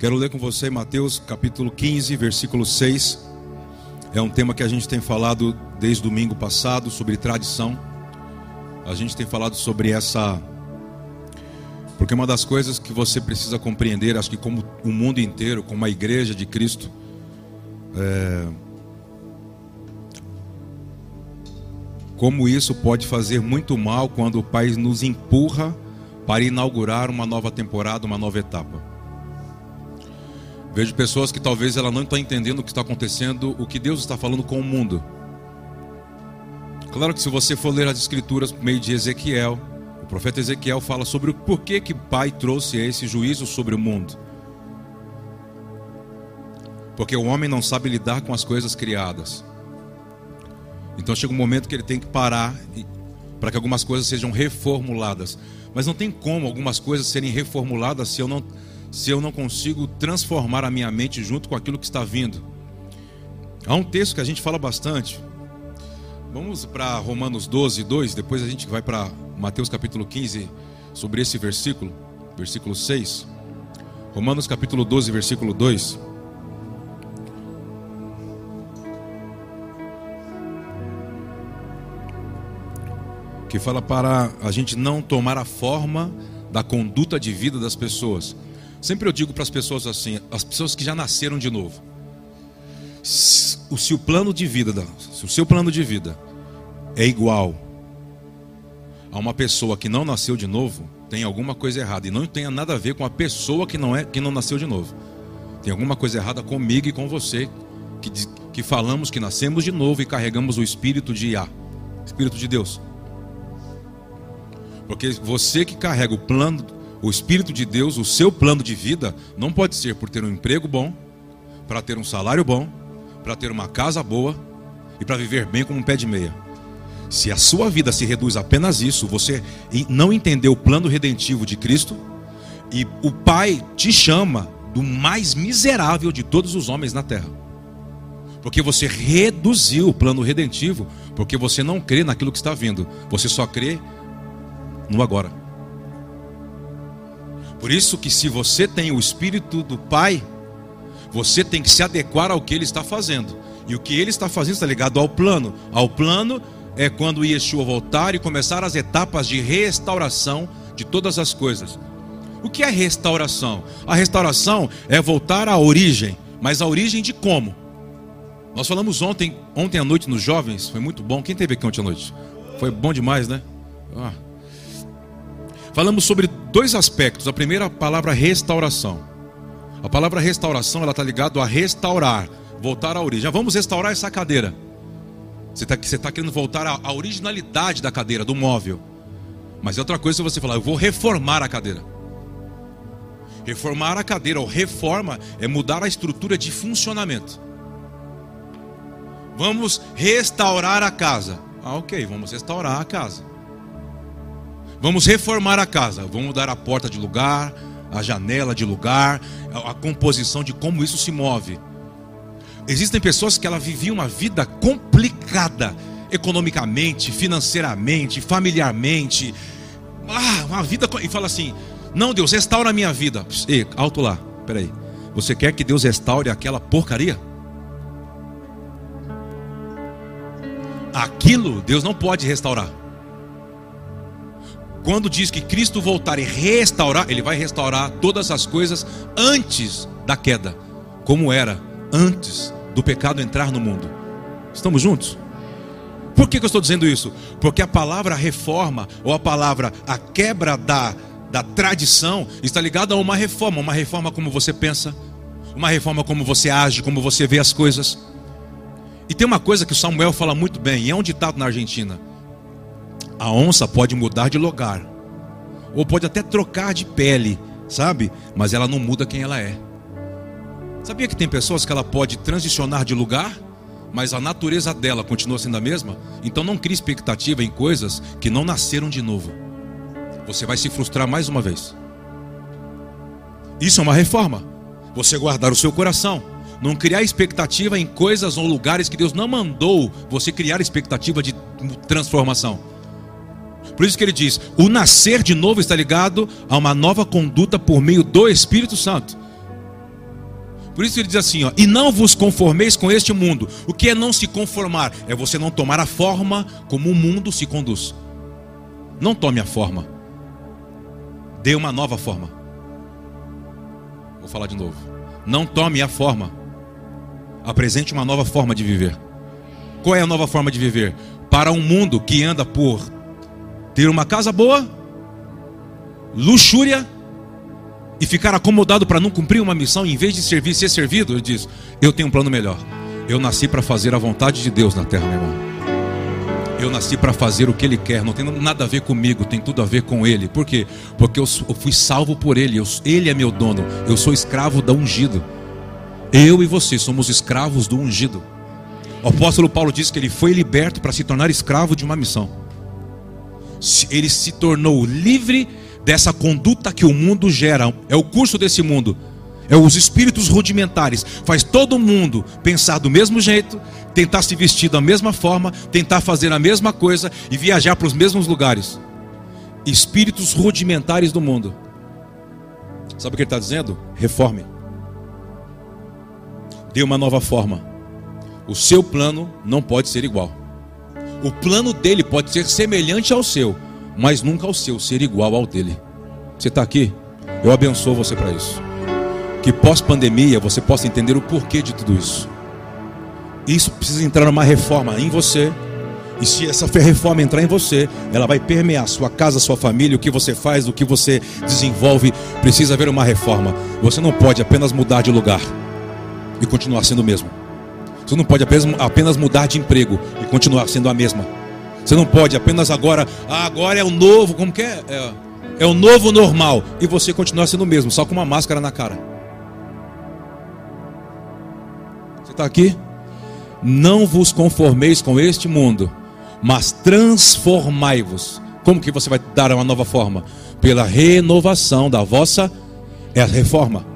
Quero ler com você Mateus capítulo 15, versículo 6. É um tema que a gente tem falado desde domingo passado sobre tradição. A gente tem falado sobre essa. Porque uma das coisas que você precisa compreender, acho que como o mundo inteiro, como a igreja de Cristo, é... como isso pode fazer muito mal quando o Pai nos empurra para inaugurar uma nova temporada, uma nova etapa. Vejo pessoas que talvez ela não está entendendo o que está acontecendo, o que Deus está falando com o mundo. Claro que se você for ler as escrituras por meio de Ezequiel, o profeta Ezequiel fala sobre o porquê que Pai trouxe esse juízo sobre o mundo. Porque o homem não sabe lidar com as coisas criadas. Então chega um momento que ele tem que parar para que algumas coisas sejam reformuladas. Mas não tem como algumas coisas serem reformuladas se eu não se eu não consigo transformar a minha mente junto com aquilo que está vindo. Há um texto que a gente fala bastante. Vamos para Romanos 12, 2, depois a gente vai para Mateus capítulo 15, sobre esse versículo, versículo 6. Romanos capítulo 12, versículo 2. Que fala para a gente não tomar a forma da conduta de vida das pessoas Sempre eu digo para as pessoas assim, as pessoas que já nasceram de novo. Se o seu plano de vida, se o seu plano de vida é igual a uma pessoa que não nasceu de novo, tem alguma coisa errada e não tem nada a ver com a pessoa que não é que não nasceu de novo. Tem alguma coisa errada comigo e com você que, que falamos que nascemos de novo e carregamos o espírito de Iá, espírito de Deus. Porque você que carrega o plano o Espírito de Deus, o seu plano de vida, não pode ser por ter um emprego bom, para ter um salário bom, para ter uma casa boa e para viver bem como um pé de meia. Se a sua vida se reduz a apenas isso, você não entendeu o plano redentivo de Cristo e o Pai te chama do mais miserável de todos os homens na terra. Porque você reduziu o plano redentivo, porque você não crê naquilo que está vindo, você só crê no agora. Por isso que se você tem o espírito do Pai, você tem que se adequar ao que ele está fazendo. E o que ele está fazendo está ligado ao plano. Ao plano é quando Yeshua voltar e começar as etapas de restauração de todas as coisas. O que é restauração? A restauração é voltar à origem, mas a origem de como? Nós falamos ontem, ontem à noite nos jovens, foi muito bom. Quem teve aqui ontem à noite? Foi bom demais, né? Ah, Falamos sobre dois aspectos. A primeira, a palavra restauração. A palavra restauração ela está ligada a restaurar, voltar à origem. Já vamos restaurar essa cadeira. Você está tá querendo voltar à, à originalidade da cadeira, do móvel. Mas é outra coisa se você falar, eu vou reformar a cadeira. Reformar a cadeira ou reforma é mudar a estrutura de funcionamento. Vamos restaurar a casa. Ah, ok, vamos restaurar a casa. Vamos reformar a casa, vamos mudar a porta de lugar, a janela de lugar, a, composição de como isso se move. Existem pessoas que ela viviam uma vida complicada, economicamente, financeiramente, familiarmente. Ah, uma vida. E fala assim: Não, Deus, restaura a minha vida. Ei, alto lá, peraí. Você quer que Deus restaure aquela porcaria? Aquilo Deus não pode restaurar. Quando diz que Cristo voltar e restaurar, Ele vai restaurar todas as coisas antes da queda, como era antes do pecado entrar no mundo. Estamos juntos? Por que, que eu estou dizendo isso? Porque a palavra reforma, ou a palavra a quebra da, da tradição, está ligada a uma reforma. Uma reforma como você pensa, uma reforma como você age, como você vê as coisas. E tem uma coisa que o Samuel fala muito bem, e é um ditado na Argentina a onça pode mudar de lugar, ou pode até trocar de pele, sabe? Mas ela não muda quem ela é. Sabia que tem pessoas que ela pode transicionar de lugar, mas a natureza dela continua sendo a mesma? Então não crie expectativa em coisas que não nasceram de novo. Você vai se frustrar mais uma vez. Isso é uma reforma. Você guardar o seu coração, não criar expectativa em coisas ou lugares que Deus não mandou você criar expectativa de transformação. Por isso que ele diz: o nascer de novo está ligado a uma nova conduta por meio do Espírito Santo. Por isso ele diz assim, ó, e não vos conformeis com este mundo. O que é não se conformar? É você não tomar a forma como o mundo se conduz. Não tome a forma. Dê uma nova forma. Vou falar de novo. Não tome a forma. Apresente uma nova forma de viver. Qual é a nova forma de viver? Para um mundo que anda por ter uma casa boa, luxúria e ficar acomodado para não cumprir uma missão, em vez de servir ser servido, ele diz: Eu tenho um plano melhor. Eu nasci para fazer a vontade de Deus na terra, meu irmão. Eu nasci para fazer o que Ele quer, não tem nada a ver comigo, tem tudo a ver com Ele. Por quê? Porque eu, fui salvo por Ele, eu, Ele é meu dono, eu sou escravo da ungido. Eu e você somos escravos do ungido. O apóstolo Paulo diz que ele foi liberto para se tornar escravo de uma missão. Ele se tornou livre dessa conduta que o mundo gera, é o curso desse mundo, é os espíritos rudimentares, faz todo mundo pensar do mesmo jeito, tentar se vestir da mesma forma, tentar fazer a mesma coisa e viajar para os mesmos lugares. Espíritos rudimentares do mundo. Sabe o que ele está dizendo? Reforme. Dê uma nova forma. O seu plano não pode ser igual. O plano dele pode ser semelhante ao seu, mas nunca ao seu ser igual ao dele. Você está aqui? Eu abençoo você para isso. Que pós-pandemia você possa entender o porquê de tudo isso. Isso precisa entrar numa reforma em você. E se essa reforma entrar em você, ela vai permear sua casa, sua família, o que você faz, o que você desenvolve. Precisa haver uma reforma. Você não pode apenas mudar de lugar e continuar sendo o mesmo. Você não pode apenas, mudar de emprego e continuar sendo a mesma. Você não pode apenas agora, ah, agora é o novo, como que é? é? É o novo normal. E você continuar sendo o mesmo, só com uma máscara na cara. Você está aqui? Não vos conformeis com este mundo, mas transformai-vos. Como que você vai dar uma nova forma? Pela renovação da vossa é a reforma.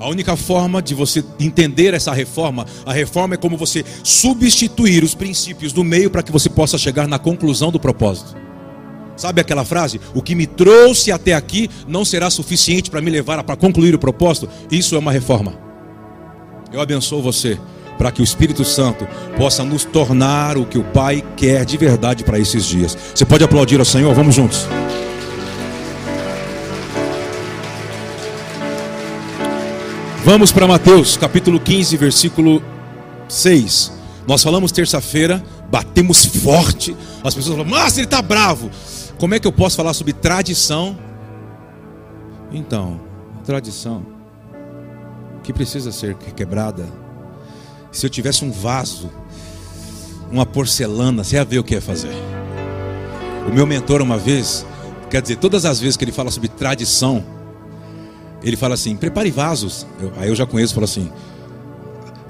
A única forma de você entender essa reforma, a reforma é como você substituir os princípios do meio para que você possa chegar na conclusão do propósito. Sabe aquela frase? O que me trouxe até aqui não será suficiente para me levar para concluir o propósito? Isso é uma reforma. Eu abençoo você para que o Espírito Santo possa nos tornar o que o Pai quer de verdade para esses dias. Você pode aplaudir ao Senhor? Vamos juntos. Vamos para Mateus, capítulo 15, versículo 6. Nós falamos terça-feira, batemos forte. As pessoas falam, mas ele está bravo. Como é que eu posso falar sobre tradição? Então, tradição que precisa ser quebrada se eu tivesse um vaso, uma porcelana, você ia ver o que ia fazer. O meu mentor, uma vez, quer dizer, todas as vezes que ele fala sobre tradição, ele fala assim: prepare vasos. Eu, aí eu já conheço, fala assim.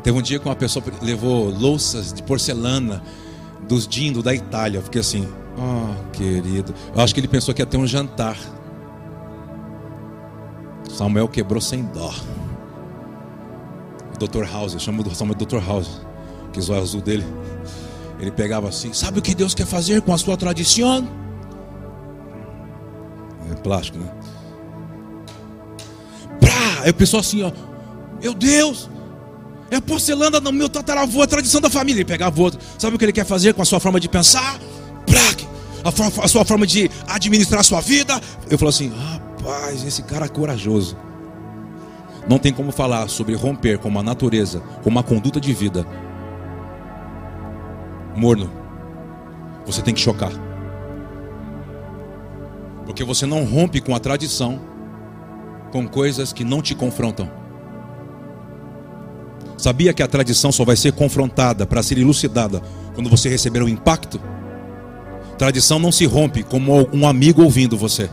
Teve um dia que uma pessoa levou louças de porcelana dos Dindo da Itália. Eu fiquei assim, oh querido. Eu acho que ele pensou que ia ter um jantar. Samuel quebrou sem dó. Dr. House, eu chamo do Samuel Dr. House, que olhos azul dele. Ele pegava assim, sabe o que Deus quer fazer com a sua tradição? É plástico, né? Aí o pessoal assim, ó, meu Deus, é porcelana do meu tataravô, a tradição da família. Ele pegava outro, sabe o que ele quer fazer com a sua forma de pensar? Pá! A, a sua forma de administrar a sua vida. Eu falo assim, rapaz, esse cara é corajoso. Não tem como falar sobre romper com uma natureza, com uma conduta de vida morno. Você tem que chocar. Porque você não rompe com a tradição, com coisas que não te confrontam. Sabia que a tradição só vai ser confrontada para ser elucidada quando você receber o impacto? Tradição não se rompe como um amigo ouvindo você.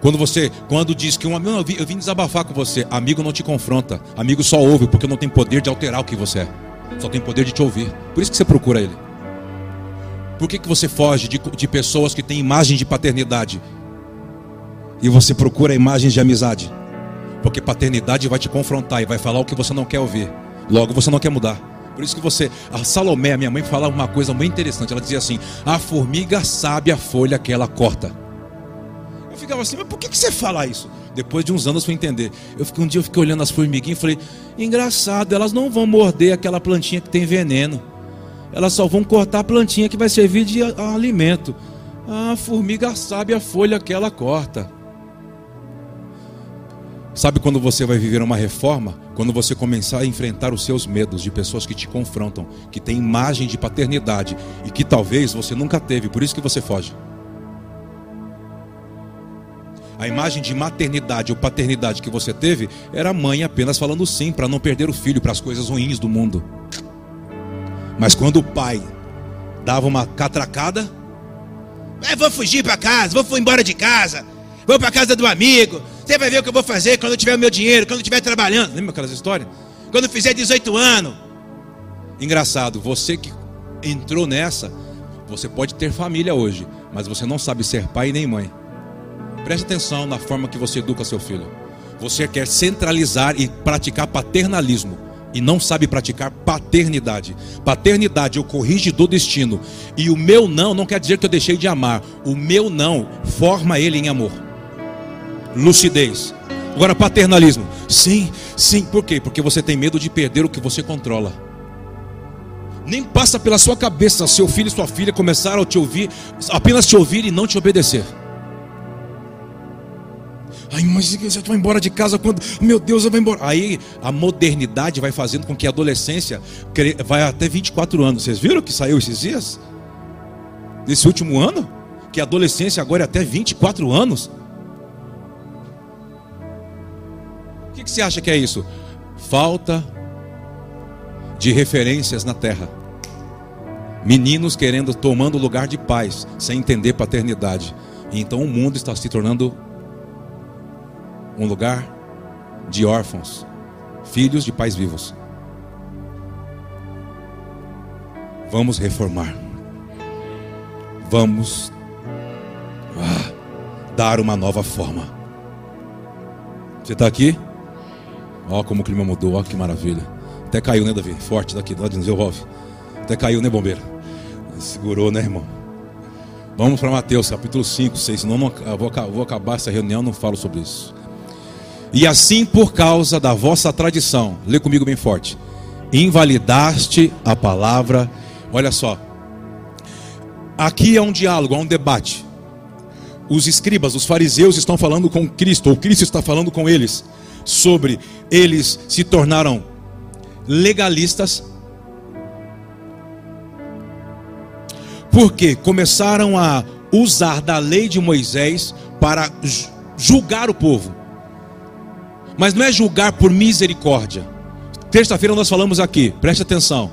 Quando você, quando diz que um amigo, eu eu vim desabafar com você, amigo não te confronta, amigo só ouve, porque não tem poder de alterar o que você é, só tem poder de te ouvir. Por isso que você procura ele. Por que, que você foge de, de pessoas que têm imagem de paternidade e você procura imagens de amizade? Porque paternidade vai te confrontar e vai falar o que você não quer ouvir. Logo você não quer mudar. Por isso que você, a Salomé, a minha mãe, falava uma coisa muito interessante. Ela dizia assim: a formiga sabe a folha que ela corta ficava assim, mas por que, que você fala isso? Depois de uns anos eu fui entender. Eu fiquei, um dia eu fiquei olhando as formiguinhas e falei, engraçado, elas não vão morder aquela plantinha que tem veneno. Elas só vão cortar a plantinha que vai servir de alimento. A formiga sabe a folha que ela corta. Sabe quando você vai viver uma reforma? Quando você começar a enfrentar os seus medos de pessoas que te confrontam, que têm imagem de paternidade e que talvez você nunca teve, por isso que você foge. A imagem de maternidade ou paternidade que você teve era a mãe apenas falando sim para não perder o filho para as coisas ruins do mundo. Mas quando o pai dava uma catracada, é, vou fugir para casa, vou embora de casa, vou para casa do amigo. Você vai ver o que eu vou fazer quando eu tiver o meu dinheiro, quando eu estiver trabalhando. Lembra aquelas histórias? Quando eu fizer 18 anos. Engraçado, você que entrou nessa, você pode ter família hoje, mas você não sabe ser pai nem mãe. Preste atenção na forma que você educa seu filho. Você quer centralizar e praticar paternalismo e não sabe praticar paternidade. Paternidade é o corrige do destino. E o meu não não quer dizer que eu deixei de amar. O meu não forma ele em amor. Lucidez. Agora, paternalismo. Sim, sim. Por quê? Porque você tem medo de perder o que você controla. Nem passa pela sua cabeça seu filho e sua filha começaram a te ouvir, apenas te ouvir e não te obedecer. Ai, mas você vai embora de casa quando. Meu Deus, eu vou embora. Aí a modernidade vai fazendo com que a adolescência vai até 24 anos. Vocês viram que saiu esses dias? Nesse último ano? Que a adolescência agora é até 24 anos. Que, que você acha que é isso? Falta de referências na terra. Meninos querendo, tomando lugar de pais, sem entender paternidade. E então o mundo está se tornando um lugar de órfãos, filhos de pais vivos. Vamos reformar. Vamos ah, dar uma nova forma. Você está aqui? Ó, como o clima mudou, ó, que maravilha. Até caiu, né, Davi? Forte daqui, lá de Zelrov. Até caiu, né, bombeiro? Segurou, né, irmão? Vamos para Mateus, capítulo 5, 6. Senão não, vou, vou acabar essa reunião, não falo sobre isso. E assim, por causa da vossa tradição, lê comigo bem forte, invalidaste a palavra. Olha só, aqui é um diálogo, é um debate. Os escribas, os fariseus estão falando com Cristo, ou Cristo está falando com eles, sobre eles se tornaram legalistas, porque começaram a usar da lei de Moisés para julgar o povo. Mas não é julgar por misericórdia. Terça-feira nós falamos aqui, preste atenção.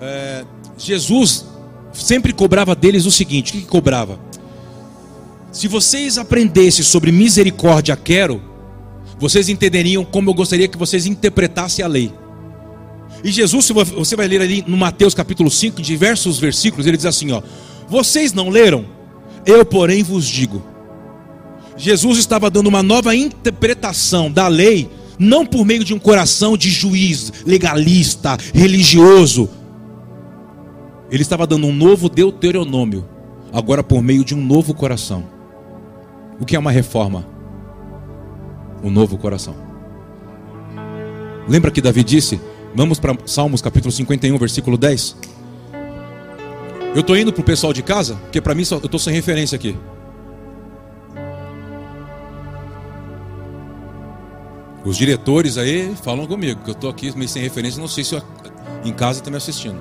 É, Jesus sempre cobrava deles o seguinte: o que, que cobrava? Se vocês aprendessem sobre misericórdia, quero, vocês entenderiam como eu gostaria que vocês interpretassem a lei. E Jesus, você vai ler ali no Mateus capítulo 5, diversos versículos, ele diz assim: ó, vocês não leram? Eu, porém, vos digo. Jesus estava dando uma nova interpretação da lei, não por meio de um coração de juiz, legalista, religioso. Ele estava dando um novo deuteronômio, agora por meio de um novo coração. O que é uma reforma? Um novo coração. Lembra que Davi disse? Vamos para Salmos capítulo 51, versículo 10. Eu estou indo para o pessoal de casa, porque para mim eu estou sem referência aqui. Os diretores aí falam comigo, que eu estou aqui meio sem referência, não sei se eu, em casa está me assistindo.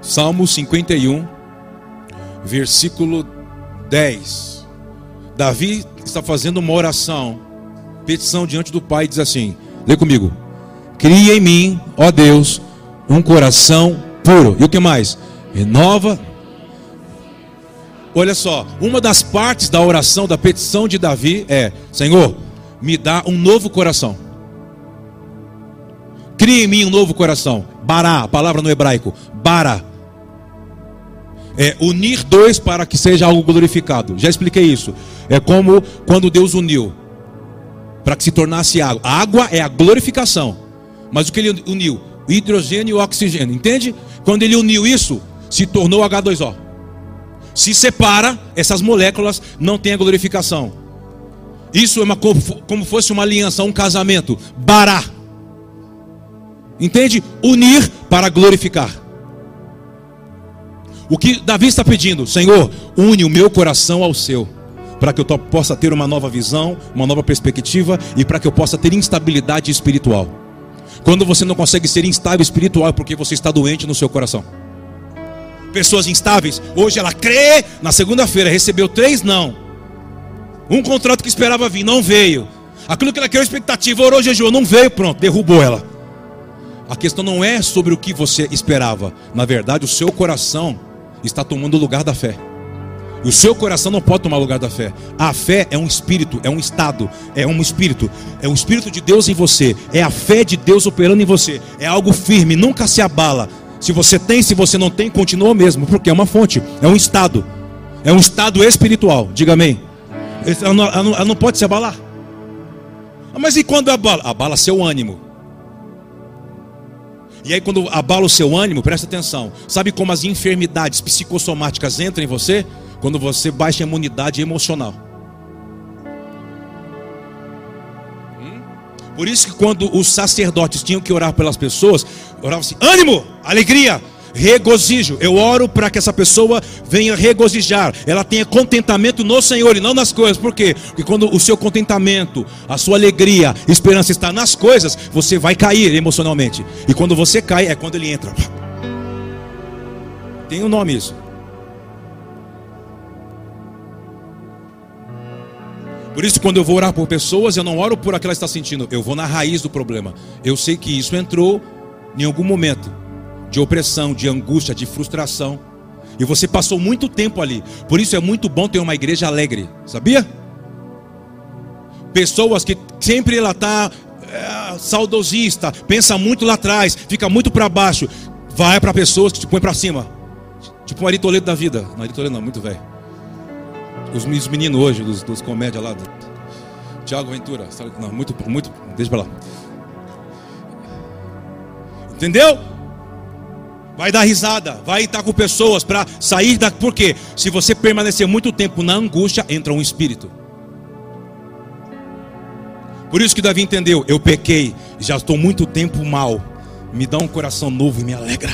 Salmo 51, versículo 10. Davi está fazendo uma oração, petição diante do Pai, diz assim: lê comigo. Cria em mim, ó Deus, um coração puro. E o que mais? Renova Olha só, uma das partes da oração, da petição de Davi é: Senhor, me dá um novo coração. Cria em mim um novo coração. Bará, palavra no hebraico, bara. É unir dois para que seja algo glorificado. Já expliquei isso. É como quando Deus uniu para que se tornasse água. A água é a glorificação. Mas o que ele uniu? O hidrogênio e o oxigênio. Entende? Quando ele uniu isso, se tornou H2O. Se separa, essas moléculas não têm a glorificação. Isso é uma, como fosse uma aliança, um casamento. Bará. Entende? Unir para glorificar. O que Davi está pedindo, Senhor, une o meu coração ao seu, para que eu possa ter uma nova visão, uma nova perspectiva e para que eu possa ter instabilidade espiritual. Quando você não consegue ser instável espiritual é porque você está doente no seu coração. Pessoas instáveis, hoje ela crê, na segunda-feira recebeu três não. Um contrato que esperava vir, não veio. Aquilo que ela criou expectativa, orou, jejuou, não veio, pronto, derrubou ela. A questão não é sobre o que você esperava. Na verdade, o seu coração está tomando o lugar da fé. O seu coração não pode tomar o lugar da fé. A fé é um espírito, é um estado, é um espírito, é um espírito de Deus em você, é a fé de Deus operando em você, é algo firme, nunca se abala. Se você tem, se você não tem, continua o mesmo, porque é uma fonte, é um estado, é um estado espiritual. Diga amém. Ela não, ela não, pode se abalar. Mas e quando abala? Abala seu ânimo. E aí, quando abala o seu ânimo, presta atenção. Sabe como as enfermidades psicossomáticas entram em você? Quando você baixa a imunidade emocional. Hum? Por isso que quando os sacerdotes tinham que orar pelas pessoas, oravam assim: ânimo, alegria, regozijo. Eu oro para que essa pessoa venha regozijar, ela tenha contentamento no Senhor e não nas coisas. Por quê? Porque quando o seu contentamento, a sua alegria, esperança está nas coisas, você vai cair emocionalmente. E quando você cai, é quando ele entra. Tem um nome isso. Por isso, quando eu vou orar por pessoas, eu não oro por aquela que está sentindo, eu vou na raiz do problema. Eu sei que isso entrou em algum momento de opressão, de angústia, de frustração. E você passou muito tempo ali. Por isso é muito bom ter uma igreja alegre, sabia? Pessoas que sempre ela está é, saudosista, pensa muito lá atrás, fica muito para baixo. Vai para pessoas que te põem para cima. Tipo um Ari da vida. Não, Ari Toledo não, muito velho. Os meninos hoje, dos, dos comédia lá. Do... Tiago Ventura. Não, muito, muito. Deixa para lá. Entendeu? Vai dar risada, vai estar com pessoas para sair da. Por quê? Se você permanecer muito tempo na angústia, entra um espírito. Por isso que Davi entendeu: eu pequei, já estou muito tempo mal. Me dá um coração novo e me alegra.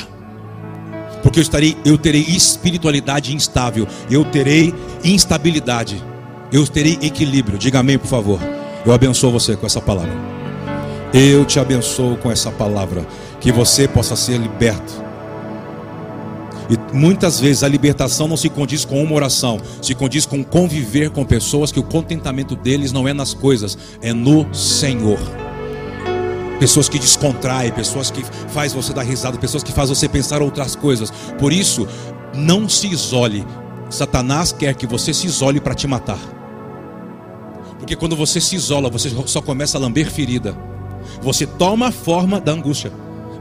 Porque eu estarei, eu terei espiritualidade instável, eu terei instabilidade, eu terei equilíbrio. Diga amém, por favor. Eu abençoo você com essa palavra. Eu te abençoo com essa palavra. Que você possa ser liberto muitas vezes a libertação não se condiz com uma oração, se condiz com conviver com pessoas que o contentamento deles não é nas coisas, é no Senhor. Pessoas que descontraem, pessoas que faz você dar risada, pessoas que faz você pensar outras coisas. Por isso, não se isole. Satanás quer que você se isole para te matar. Porque quando você se isola, você só começa a lamber ferida. Você toma a forma da angústia.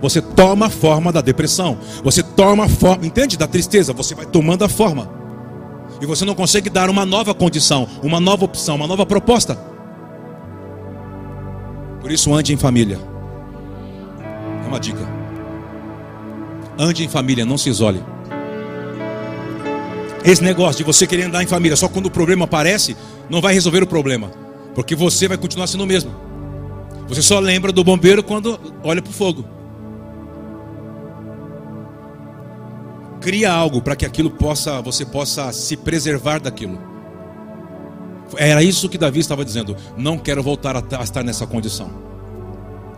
Você toma a forma da depressão. Você toma a forma, entende? Da tristeza. Você vai tomando a forma. E você não consegue dar uma nova condição, uma nova opção, uma nova proposta. Por isso, ande em família. É uma dica. Ande em família, não se isole. Esse negócio de você querer andar em família só quando o problema aparece, não vai resolver o problema. Porque você vai continuar sendo o mesmo. Você só lembra do bombeiro quando olha para o fogo. Cria algo para que aquilo possa, você possa se preservar daquilo. Era isso que Davi estava dizendo. Não quero voltar a estar nessa condição.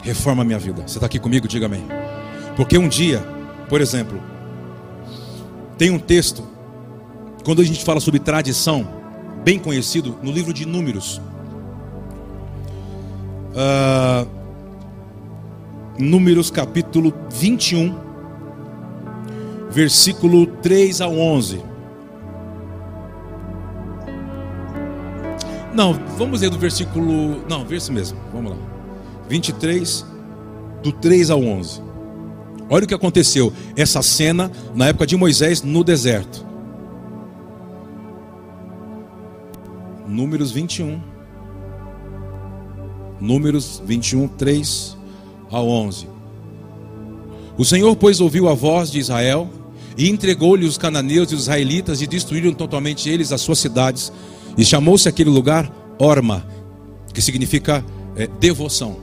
Reforma minha vida. Você está aqui comigo? Diga amém. Porque um dia, por exemplo, tem um texto, quando a gente fala sobre tradição, bem conhecido, no livro de Números. Uh, números capítulo 21 versículo 3 a 11. Não, vamos ler do versículo. Não, vê esse mesmo. Vamos lá. 23, do 3 ao 11. Olha o que aconteceu. Essa cena na época de Moisés no deserto. Números 21. Números 21, 3 ao 11. O Senhor, pois, ouviu a voz de Israel e entregou-lhe os cananeus e os israelitas e destruíram totalmente eles as suas cidades. E chamou-se aquele lugar Orma, que significa é, devoção.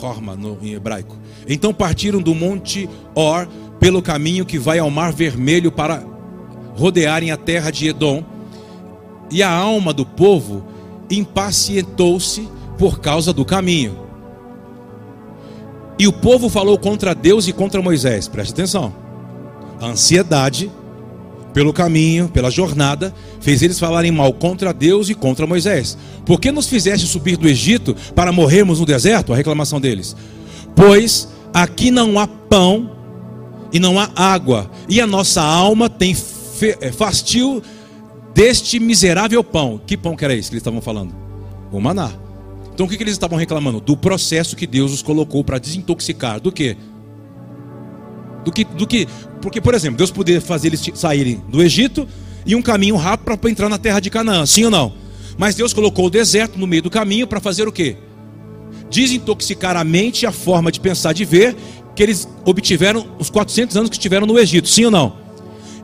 Horma no, em hebraico. Então partiram do monte Or pelo caminho que vai ao Mar Vermelho para rodearem a terra de Edom. E a alma do povo impacientou-se por causa do caminho. E o povo falou contra Deus e contra Moisés. Preste atenção. A ansiedade pelo caminho, pela jornada, fez eles falarem mal contra Deus e contra Moisés. Por que nos fizeste subir do Egito para morrermos no deserto? A reclamação deles. Pois aqui não há pão e não há água, e a nossa alma tem é, fastio deste miserável pão. Que pão que era esse que eles estavam falando? O maná. Então o que, que eles estavam reclamando? Do processo que Deus os colocou para desintoxicar. Do que? Do que, do que? Porque, por exemplo, Deus poderia fazer eles saírem do Egito e um caminho rápido para entrar na terra de Canaã, sim ou não? Mas Deus colocou o deserto no meio do caminho para fazer o quê? Desintoxicar a mente e a forma de pensar, de ver, que eles obtiveram os 400 anos que estiveram no Egito, sim ou não?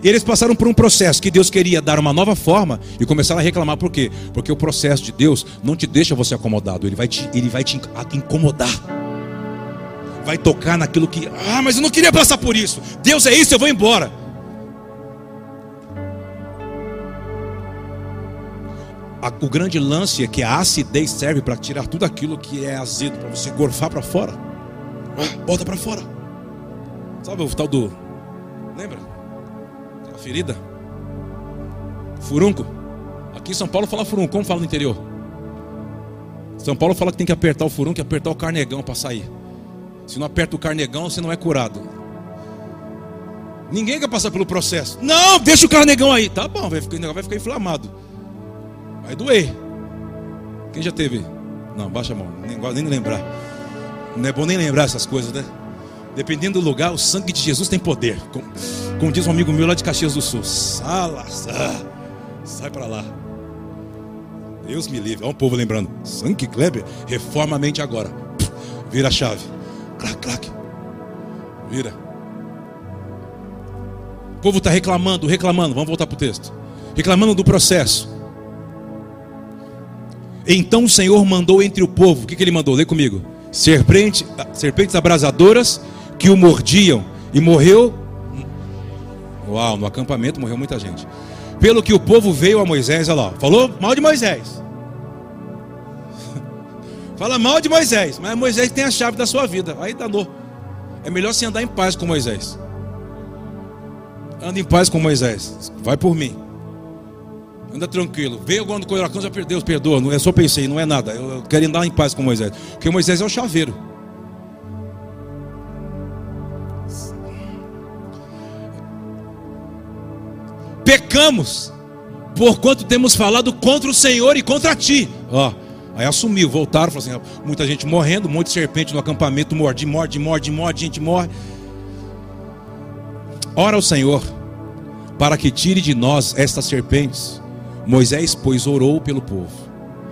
Eles passaram por um processo que Deus queria dar uma nova forma e começaram a reclamar por quê? Porque o processo de Deus não te deixa você acomodado, ele vai te, ele vai te incomodar. Vai tocar naquilo que, ah, mas eu não queria passar por isso. Deus é isso, eu vou embora. o grande lance é que a acidez serve para tirar tudo aquilo que é azedo, para você gorfar para fora. Bota para fora. Sabe o tal do. Lembra? ferida? Furunco. Aqui em São Paulo fala furunco, como fala no interior? São Paulo fala que tem que apertar o furunco e apertar o carnegão para sair. Se não aperta o carnegão, você não é curado. Ninguém quer passar pelo processo. Não, deixa o carnegão aí. Tá bom, vai ficar, vai ficar inflamado. Vai doer. Quem já teve? Não, baixa a mão. Nem, nem lembrar. Não é bom nem lembrar essas coisas, né? Dependendo do lugar, o sangue de Jesus tem poder. Como, como diz um amigo meu lá de Caxias do Sul. Salazar. Sai para lá. Deus me livre. Olha um povo lembrando. Sangue Kleber, reforma a mente agora. Vira a chave. Clac, clac. Vira. O povo está reclamando, reclamando. Vamos voltar para o texto. Reclamando do processo. Então o Senhor mandou entre o povo. O que, que ele mandou? Lê comigo. Serpente, serpentes abrasadoras que o mordiam e morreu. Uau, no acampamento morreu muita gente. Pelo que o povo veio a Moisés, olha lá, falou mal de Moisés. Fala mal de Moisés, mas Moisés tem a chave da sua vida. Aí danou. É melhor você andar em paz com Moisés. Anda em paz com Moisés. Vai por mim. Anda tranquilo. Veio alguma coisa, já perdeu, perdoa. Não é só pensei, não é nada. Eu quero andar em paz com Moisés. Porque Moisés é o chaveiro. pecamos, porquanto temos falado contra o Senhor e contra ti. Ó, aí assumiu, voltaram, falaram assim: muita gente morrendo, um monte de serpente no acampamento, morde, morde, morde, morde, gente morre. Ora ao Senhor, para que tire de nós estas serpentes. Moisés, pois, orou pelo povo.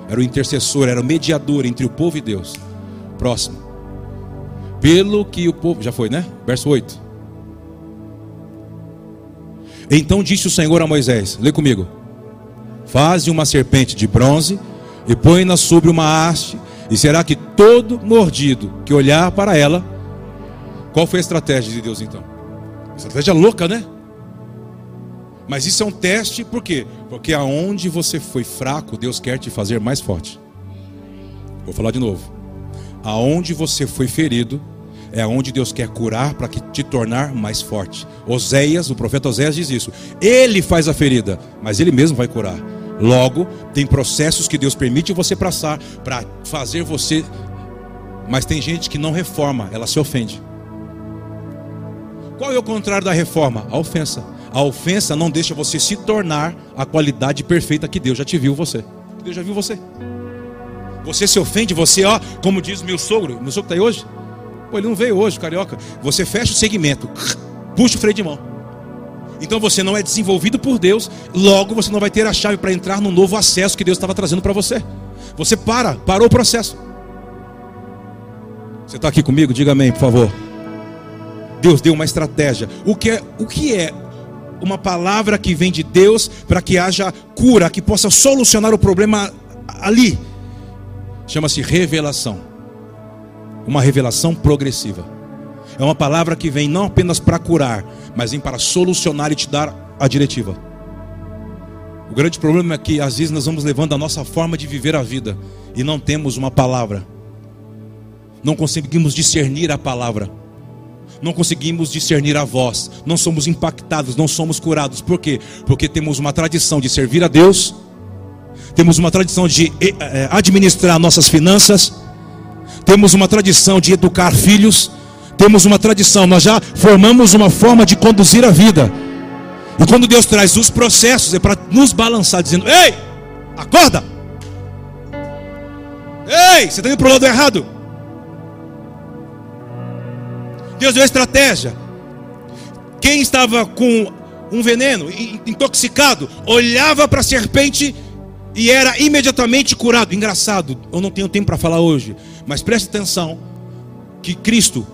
Era o intercessor, era o mediador entre o povo e Deus. Próximo. Pelo que o povo. Já foi, né? Verso 8. Então disse o Senhor a Moisés: Lê comigo. Faze uma serpente de bronze e põe-na sobre uma haste, e será que todo mordido que olhar para ela. Qual foi a estratégia de Deus então? Estratégia louca, né? Mas isso é um teste, por quê? Porque aonde você foi fraco, Deus quer te fazer mais forte. Vou falar de novo. Aonde você foi ferido, é onde Deus quer curar para que te tornar mais forte. Oséias, o profeta Oséias diz isso. Ele faz a ferida, mas ele mesmo vai curar. Logo, tem processos que Deus permite você passar para fazer você. Mas tem gente que não reforma, ela se ofende. Qual é o contrário da reforma? A ofensa. A ofensa não deixa você se tornar a qualidade perfeita que Deus já te viu você. Deus já viu você. Você se ofende, você, ó, como diz meu sogro, meu sogro está aí hoje? Pô, ele não veio hoje, carioca. Você fecha o segmento, puxa o freio de mão. Então você não é desenvolvido por Deus, logo você não vai ter a chave para entrar no novo acesso que Deus estava trazendo para você. Você para, parou o processo. Você está aqui comigo? Diga amém, por favor. Deus deu uma estratégia. O que é, o que é uma palavra que vem de Deus para que haja cura, que possa solucionar o problema ali? Chama-se revelação. Uma revelação progressiva. É uma palavra que vem não apenas para curar, mas vem para solucionar e te dar a diretiva. O grande problema é que às vezes nós vamos levando a nossa forma de viver a vida e não temos uma palavra. Não conseguimos discernir a palavra. Não conseguimos discernir a voz. Não somos impactados, não somos curados. Por quê? Porque temos uma tradição de servir a Deus. Temos uma tradição de eh, eh, administrar nossas finanças. Temos uma tradição de educar filhos. Temos uma tradição, nós já formamos uma forma de conduzir a vida. E quando Deus traz os processos, é para nos balançar, dizendo: Ei, acorda! Ei, você está indo para o lado errado. Deus deu estratégia. Quem estava com um veneno, intoxicado, olhava para a serpente e era imediatamente curado. Engraçado, eu não tenho tempo para falar hoje, mas preste atenção que Cristo,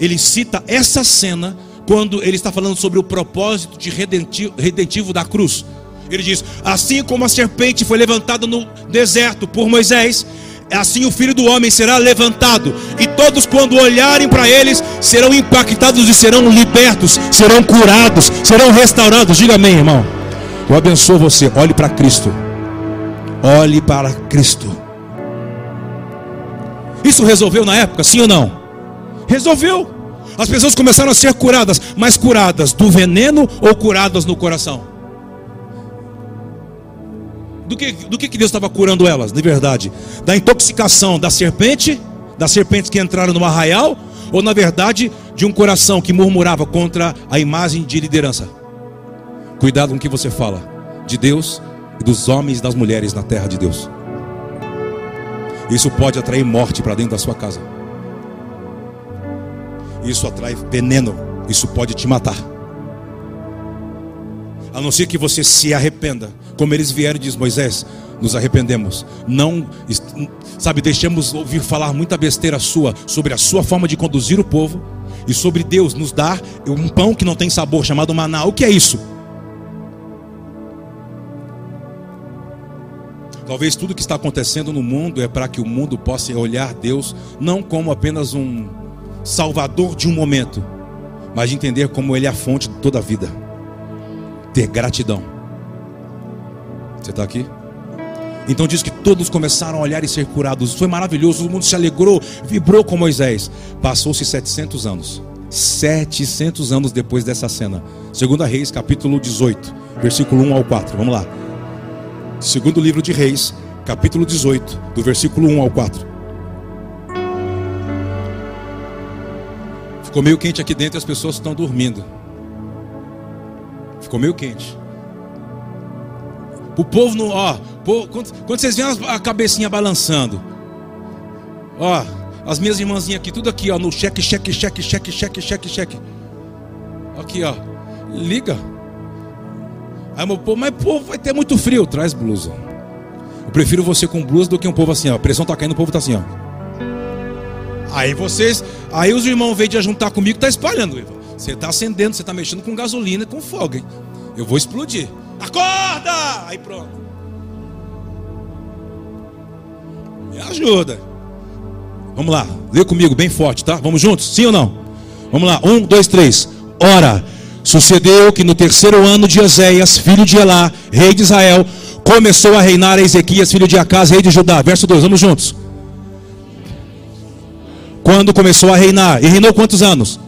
ele cita essa cena quando ele está falando sobre o propósito de redentivo, redentivo da cruz. Ele diz: Assim como a serpente foi levantada no deserto por Moisés, assim o filho do homem será levantado, e todos, quando olharem para eles, serão impactados e serão libertos, serão curados, serão restaurados. Diga amém, irmão. Eu abençoo você. Olhe para Cristo. Olhe para Cristo. Isso resolveu na época, sim ou não? Resolveu. As pessoas começaram a ser curadas, mas curadas do veneno ou curadas no coração? Do que, do que Deus estava curando elas, de verdade? Da intoxicação da serpente, das serpentes que entraram no arraial, ou na verdade de um coração que murmurava contra a imagem de liderança? Cuidado com o que você fala de Deus e dos homens e das mulheres na terra de Deus. Isso pode atrair morte para dentro da sua casa. Isso atrai veneno. Isso pode te matar. A não ser que você se arrependa. Como eles vieram e diz Moisés, nos arrependemos. Não, sabe, deixamos ouvir falar muita besteira sua sobre a sua forma de conduzir o povo e sobre Deus nos dar um pão que não tem sabor chamado maná. O que é isso? Talvez tudo que está acontecendo no mundo é para que o mundo possa olhar Deus não como apenas um salvador de um momento, mas de entender como Ele é a fonte de toda a vida. Ter gratidão. Você está aqui? Então diz que todos começaram a olhar e ser curados. Foi maravilhoso, todo mundo se alegrou, vibrou com Moisés. Passou-se 700 anos. 700 anos depois dessa cena. Segunda Reis, capítulo 18, versículo 1 ao 4. Vamos lá. Segundo livro de Reis, capítulo 18, do versículo 1 ao 4. Ficou meio quente aqui dentro e as pessoas estão dormindo. Ficou meio quente. O povo não, ó, quando, quando vocês veem a cabecinha balançando, ó, as minhas irmãzinhas aqui, tudo aqui, ó, no cheque, cheque, cheque, cheque, cheque, cheque, cheque. Aqui, ó, liga. Aí meu povo, mas povo vai ter muito frio, traz blusa. Eu prefiro você com blusa do que um povo assim, ó, a pressão tá caindo, o povo tá assim, ó. Aí vocês, aí os irmãos veem de juntar comigo, tá espalhando. Você tá acendendo, você tá mexendo com gasolina, com fogo, hein? Eu vou explodir. Acorda! Aí pronto. Me ajuda. Vamos lá, lê comigo bem forte, tá? Vamos juntos? Sim ou não? Vamos lá, um, dois, três. Ora, sucedeu que no terceiro ano de Eséias, filho de Elá, rei de Israel, começou a reinar Ezequias, filho de Acas, rei de Judá. Verso 2, vamos juntos quando começou a reinar. E reinou quantos anos?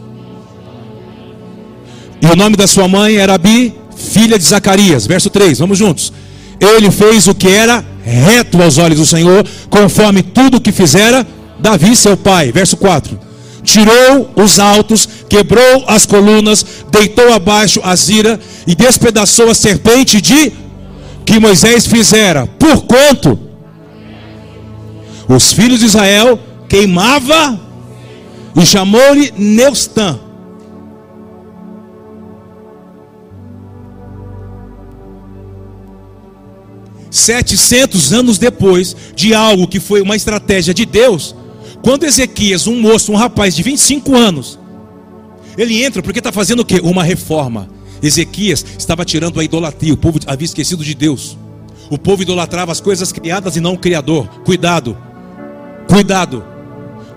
E o nome da sua mãe era Abi, filha de Zacarias. Verso 3, vamos juntos. Ele fez o que era reto aos olhos do Senhor, conforme tudo o que fizera Davi, seu pai. Verso 4. Tirou os altos, quebrou as colunas, deitou abaixo a zira e despedaçou a serpente de que Moisés fizera. Por quanto os filhos de Israel queimava e chamou-lhe Neustã. Setecentos anos depois de algo que foi uma estratégia de Deus, quando Ezequias, um moço, um rapaz de 25 anos, Ele entra porque está fazendo o quê? Uma reforma. Ezequias estava tirando a idolatria, o povo havia esquecido de Deus. O povo idolatrava as coisas criadas e não o Criador. Cuidado, cuidado,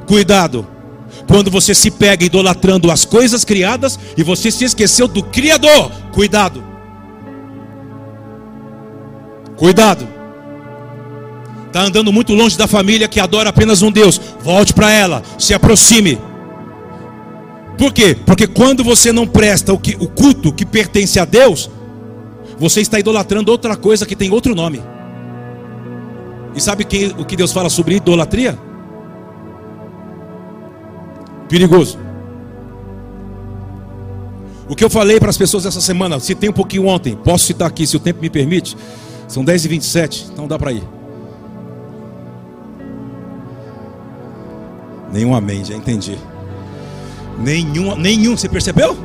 cuidado. Quando você se pega idolatrando as coisas criadas e você se esqueceu do Criador, cuidado. Cuidado. Está andando muito longe da família que adora apenas um Deus. Volte para ela, se aproxime. Por quê? Porque quando você não presta o, que, o culto que pertence a Deus, você está idolatrando outra coisa que tem outro nome. E sabe quem, o que Deus fala sobre idolatria? Perigoso. O que eu falei para as pessoas essa semana, citei um pouquinho ontem, posso citar aqui, se o tempo me permite. São 10 e 27 então dá para ir. Nenhum amém, já entendi. Nenhum, nenhum, você percebeu?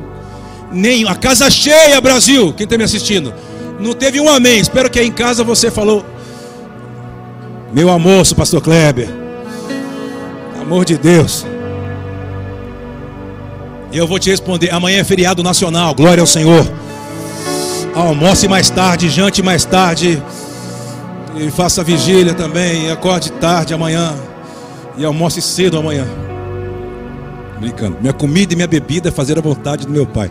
Nenhum. A casa cheia, Brasil. Quem está me assistindo? Não teve um amém. Espero que aí em casa você falou. Meu almoço, pastor Kleber. Amor de Deus. Eu vou te responder. Amanhã é feriado nacional. Glória ao Senhor. Almoce mais tarde, jante mais tarde. E faça vigília também. Acorde tarde amanhã. E almoce cedo amanhã. Brincando. Minha comida e minha bebida é fazer a vontade do meu Pai.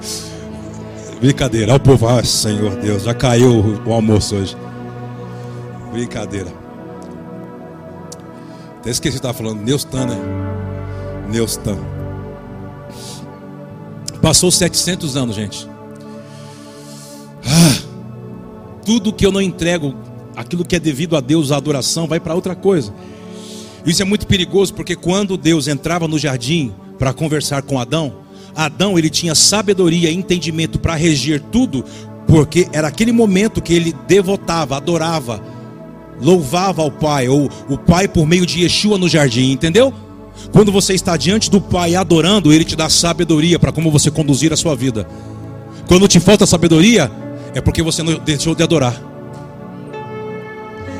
Brincadeira. Olha o povo. Ah, Senhor Deus, já caiu o almoço hoje. Brincadeira. Até esqueci de estar falando. Neustan, né? Neustan. Passou 700 anos, gente. Ah, tudo que eu não entrego, aquilo que é devido a Deus, a adoração, vai para outra coisa. Isso é muito perigoso porque quando Deus entrava no jardim para conversar com Adão, Adão ele tinha sabedoria e entendimento para reger tudo, porque era aquele momento que ele devotava, adorava, louvava ao Pai, ou o Pai por meio de Yeshua no jardim, entendeu? Quando você está diante do Pai adorando, Ele te dá sabedoria para como você conduzir a sua vida. Quando te falta sabedoria, é porque você não deixou de adorar.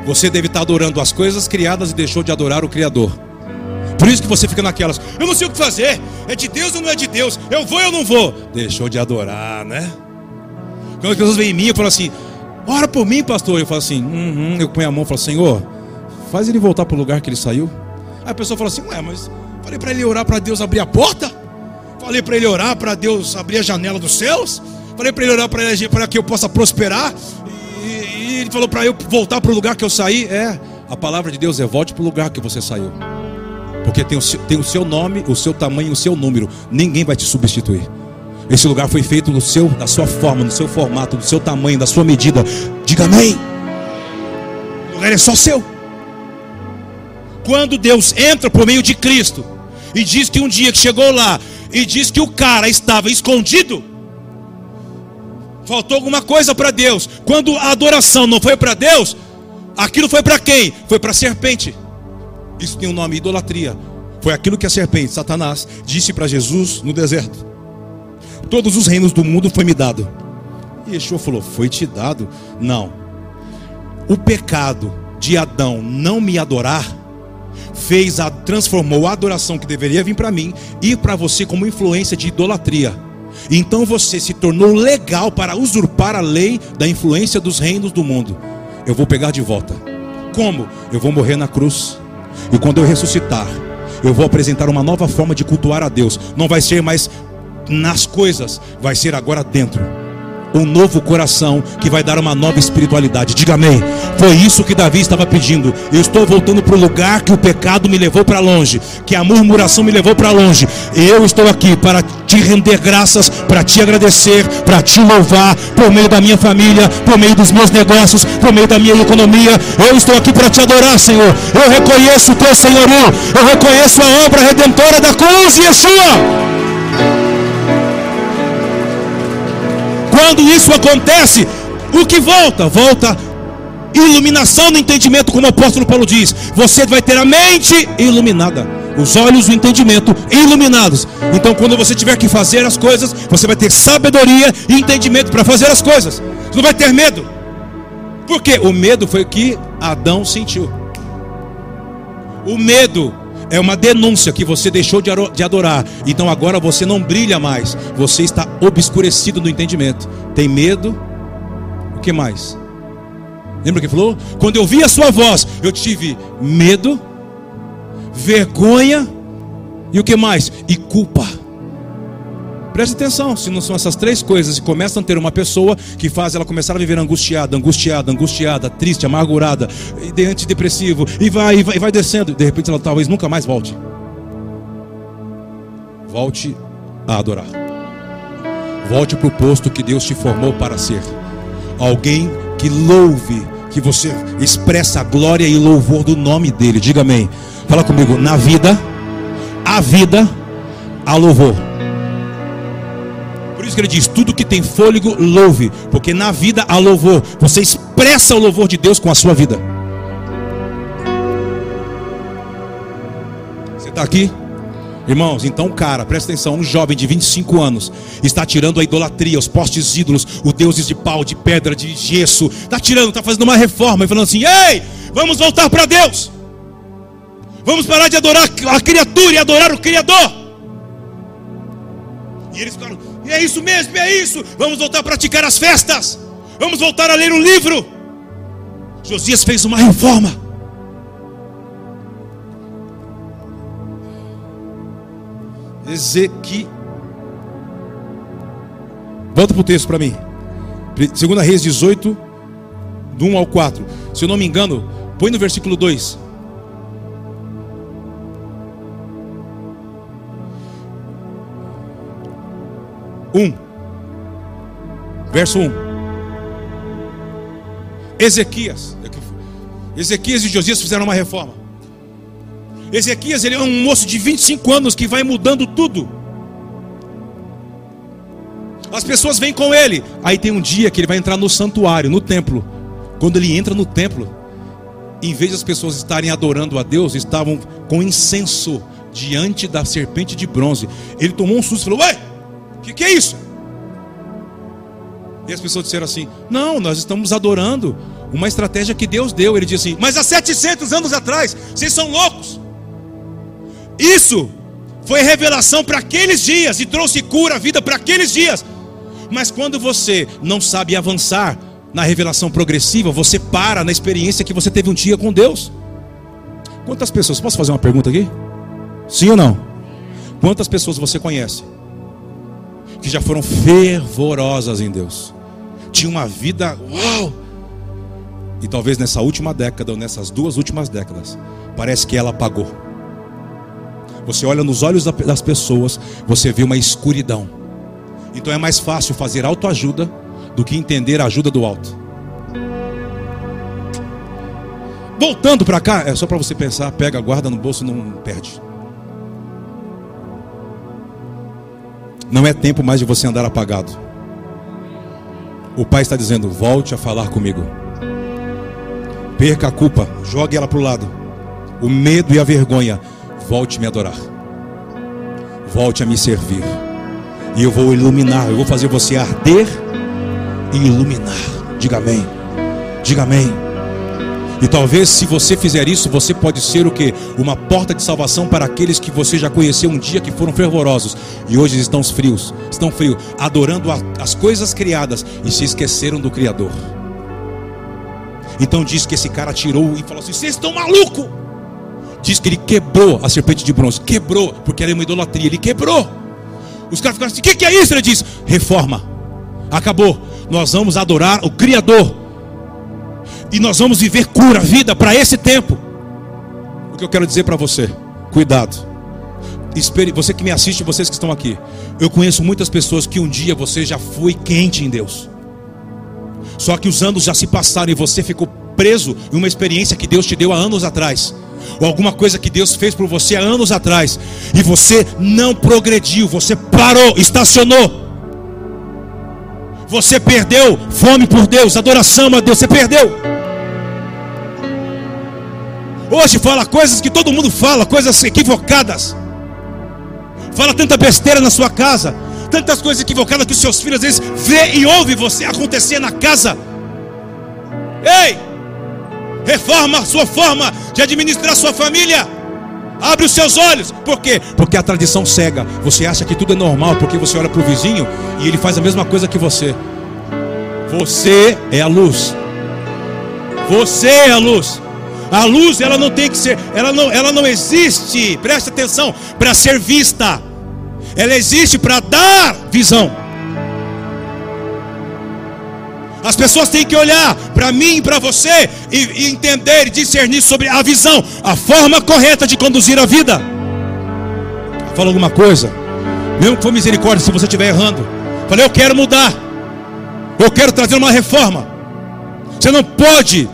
Você deve estar adorando as coisas criadas e deixou de adorar o Criador. Por isso que você fica naquelas, eu não sei o que fazer, é de Deus ou não é de Deus, eu vou ou não vou. Deixou de adorar, né? Quando as pessoas vêm em mim e falam assim, ora por mim, pastor. Eu falo assim, uhum. eu ponho a mão e falo, Senhor, faz ele voltar para o lugar que ele saiu. Aí a pessoa fala assim, ué, mas falei para ele orar para Deus abrir a porta? Falei para ele orar para Deus abrir a janela dos céus? Falei para ele orar para que eu possa prosperar? E, e ele falou para eu voltar para o lugar que eu saí. É, a palavra de Deus é volte para o lugar que você saiu. Porque tem o, seu, tem o seu nome, o seu tamanho, o seu número. Ninguém vai te substituir. Esse lugar foi feito no seu, na sua forma, no seu formato, no seu tamanho, da sua medida. Diga amém. O lugar é só seu. Quando Deus entra por meio de Cristo e diz que um dia que chegou lá e diz que o cara estava escondido, faltou alguma coisa para Deus. Quando a adoração não foi para Deus, aquilo foi para quem? Foi para a serpente. Isso tem o um nome idolatria. Foi aquilo que a serpente, Satanás, disse para Jesus no deserto: Todos os reinos do mundo foi me dado. E Yeshua falou: Foi te dado? Não. O pecado de Adão não me adorar fez a transformou a adoração que deveria vir para mim e para você como influência de idolatria. Então você se tornou legal para usurpar a lei da influência dos reinos do mundo. Eu vou pegar de volta. Como? Eu vou morrer na cruz. E quando eu ressuscitar, eu vou apresentar uma nova forma de cultuar a Deus. Não vai ser mais nas coisas, vai ser agora dentro um novo coração que vai dar uma nova espiritualidade. Diga amém. Foi isso que Davi estava pedindo. Eu estou voltando para o lugar que o pecado me levou para longe, que a murmuração me levou para longe. Eu estou aqui para te render graças, para te agradecer, para te louvar por meio da minha família, por meio dos meus negócios, por meio da minha economia. Eu estou aqui para te adorar, Senhor. Eu reconheço o teu senhorio. Eu reconheço a obra redentora da cruz e Yeshua. Quando isso acontece, o que volta? Volta iluminação no entendimento, como o apóstolo Paulo diz. Você vai ter a mente iluminada, os olhos do entendimento iluminados. Então, quando você tiver que fazer as coisas, você vai ter sabedoria e entendimento para fazer as coisas. Você não vai ter medo. Porque o medo foi o que Adão sentiu. O medo É uma denúncia que você deixou de adorar. Então agora você não brilha mais. Você está obscurecido no entendimento. Tem medo. O que mais? Lembra que falou? Quando eu vi a sua voz, eu tive medo, vergonha e o que mais? E culpa. Preste atenção, se não são essas três coisas e começam a ter uma pessoa que faz ela começar a viver angustiada, angustiada, angustiada, triste, amargurada, antidepressivo, e vai, e vai, e vai descendo, de repente ela talvez nunca mais volte. Volte a adorar. Volte para o posto que Deus te formou para ser. Alguém que louve, que você expressa a glória e louvor do nome dele. Diga amém. Fala comigo, na vida, a vida, a louvor isso que ele diz: tudo que tem fôlego, louve, porque na vida há louvor. Você expressa o louvor de Deus com a sua vida. Você está aqui? Irmãos, então um cara, presta atenção, um jovem de 25 anos está tirando a idolatria, os postes ídolos, os deuses de pau, de pedra, de gesso, está tirando, está fazendo uma reforma e falando assim: "Ei, vamos voltar para Deus. Vamos parar de adorar a criatura e adorar o criador." E eles ficaram: é isso mesmo, é isso. Vamos voltar a praticar as festas. Vamos voltar a ler um livro. Josias fez uma reforma. Ezequiel. Volta para o texto para mim. Segunda Reis 18, do 1 ao 4. Se eu não me engano, põe no versículo 2. 1. Verso 1. Ezequias. Ezequias e Josias fizeram uma reforma. Ezequias ele é um moço de 25 anos que vai mudando tudo. As pessoas vêm com ele. Aí tem um dia que ele vai entrar no santuário, no templo. Quando ele entra no templo, em vez das pessoas estarem adorando a Deus, estavam com incenso diante da serpente de bronze. Ele tomou um susto e falou: Ué, o que, que é isso? E as pessoas disseram assim: Não, nós estamos adorando uma estratégia que Deus deu. Ele disse assim: Mas há 700 anos atrás, vocês são loucos. Isso foi revelação para aqueles dias e trouxe cura, vida para aqueles dias. Mas quando você não sabe avançar na revelação progressiva, você para na experiência que você teve um dia com Deus. Quantas pessoas, posso fazer uma pergunta aqui? Sim ou não? Quantas pessoas você conhece que já foram fervorosas em Deus. Tinha uma vida, uau! E talvez nessa última década, ou nessas duas últimas décadas, parece que ela apagou. Você olha nos olhos das pessoas, você vê uma escuridão. Então é mais fácil fazer autoajuda do que entender a ajuda do alto. Voltando para cá, é só para você pensar, pega, guarda no bolso, não perde. Não é tempo mais de você andar apagado. O Pai está dizendo: volte a falar comigo. Perca a culpa, jogue ela para o lado. O medo e a vergonha, volte a me adorar. Volte a me servir. E eu vou iluminar, eu vou fazer você arder e iluminar. Diga amém. Diga amém. E talvez se você fizer isso, você pode ser o que? Uma porta de salvação para aqueles que você já conheceu um dia que foram fervorosos e hoje estão frios, estão frios, adorando as coisas criadas e se esqueceram do Criador. Então diz que esse cara tirou e falou assim: "Vocês estão maluco?" Diz que ele quebrou a serpente de bronze, quebrou, porque era uma idolatria, ele quebrou. Os caras ficaram assim: "O que, que é isso?" Ele diz: "Reforma. Acabou. Nós vamos adorar o Criador." E nós vamos viver cura, vida para esse tempo. O que eu quero dizer para você, cuidado. Você que me assiste, vocês que estão aqui. Eu conheço muitas pessoas que um dia você já foi quente em Deus. Só que os anos já se passaram e você ficou preso em uma experiência que Deus te deu há anos atrás. Ou alguma coisa que Deus fez por você há anos atrás. E você não progrediu, você parou, estacionou. Você perdeu fome por Deus, adoração a Deus, você perdeu. Hoje fala coisas que todo mundo fala, coisas equivocadas. Fala tanta besteira na sua casa, tantas coisas equivocadas que os seus filhos às vezes vê e ouve você acontecer na casa. Ei! Reforma a sua forma de administrar sua família. Abre os seus olhos. Por quê? Porque a tradição cega. Você acha que tudo é normal porque você olha para o vizinho e ele faz a mesma coisa que você. Você é a luz. Você é a luz. A luz, ela não tem que ser, ela não, ela não existe, presta atenção, para ser vista. Ela existe para dar visão. As pessoas têm que olhar para mim e para você e, e, entender e discernir sobre a visão, a forma correta de conduzir a vida. Fala alguma coisa, mesmo que for misericórdia, se você estiver errando. Falei, eu quero mudar, eu quero trazer uma reforma. Você não pode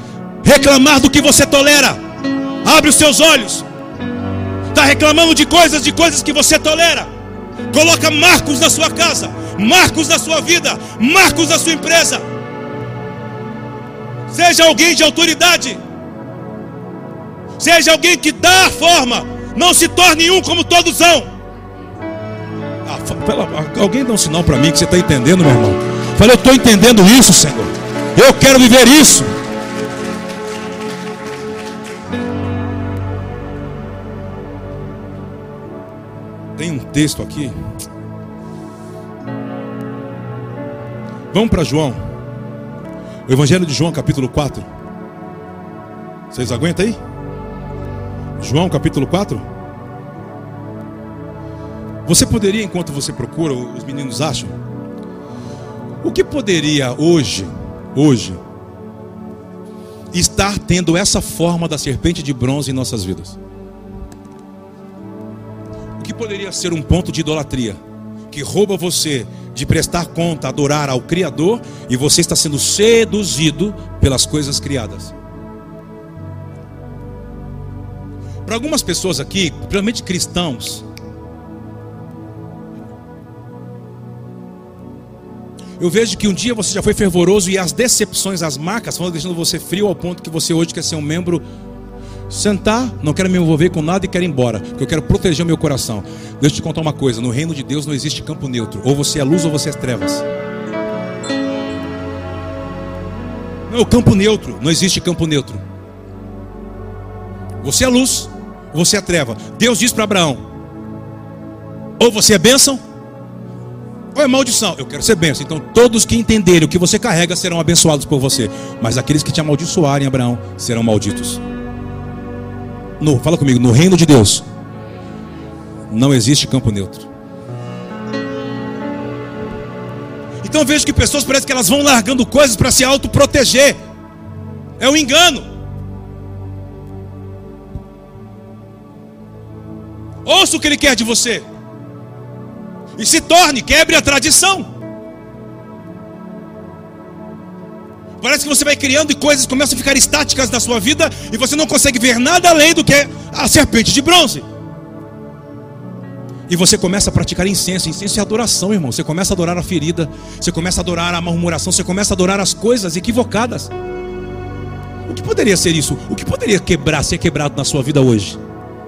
reclamar do que você tolera. Abre os seus olhos. Está reclamando de coisas, de coisas que você tolera. Coloca marcos na sua casa, marcos na sua vida, marcos na sua empresa. Seja alguém de autoridade. Seja alguém que dá a forma. Não se torne um como todos são. Ah, alguém dá um sinal para mim que você está entendendo, meu irmão. Falei, eu estou entendendo isso, Senhor. Eu quero viver isso. Texto aqui. Vamos para João. O Evangelho de João, capítulo 4. Vocês aguentam aí? João, capítulo 4. Você poderia, enquanto você procura, os meninos acham, o que poderia hoje, hoje, estar tendo essa forma da serpente de bronze em nossas vidas? Que poderia ser um ponto de idolatria, que rouba você de prestar conta, adorar ao Criador, e você está sendo seduzido pelas coisas criadas. Para algumas pessoas aqui, principalmente cristãos, eu vejo que um dia você já foi fervoroso e as decepções, as marcas, vão deixando você frio ao ponto que você hoje quer ser um membro sentar, não quero me envolver com nada e quero ir embora, porque eu quero proteger o meu coração. Deixa eu te contar uma coisa: no reino de Deus não existe campo neutro, ou você é luz ou você é trevas. Não, campo neutro, não existe campo neutro. Você é luz, você é treva. Deus diz para Abraão: ou você é bênção, ou é maldição. Eu quero ser bênção. Então, todos que entenderem o que você carrega serão abençoados por você. Mas aqueles que te amaldiçoarem, Abraão, serão malditos. No, fala comigo, no reino de Deus não existe campo neutro. Então vejo que pessoas parecem que elas vão largando coisas para se autoproteger. É um engano. Ouça o que ele quer de você. E se torne, quebre a tradição. Parece que você vai criando e coisas começam a ficar estáticas na sua vida e você não consegue ver nada além do que a serpente de bronze. E você começa a praticar incenso. Incenso é adoração, irmão. Você começa a adorar a ferida, você começa a adorar a murmuração, você começa a adorar as coisas equivocadas. O que poderia ser isso? O que poderia quebrar, ser quebrado na sua vida hoje?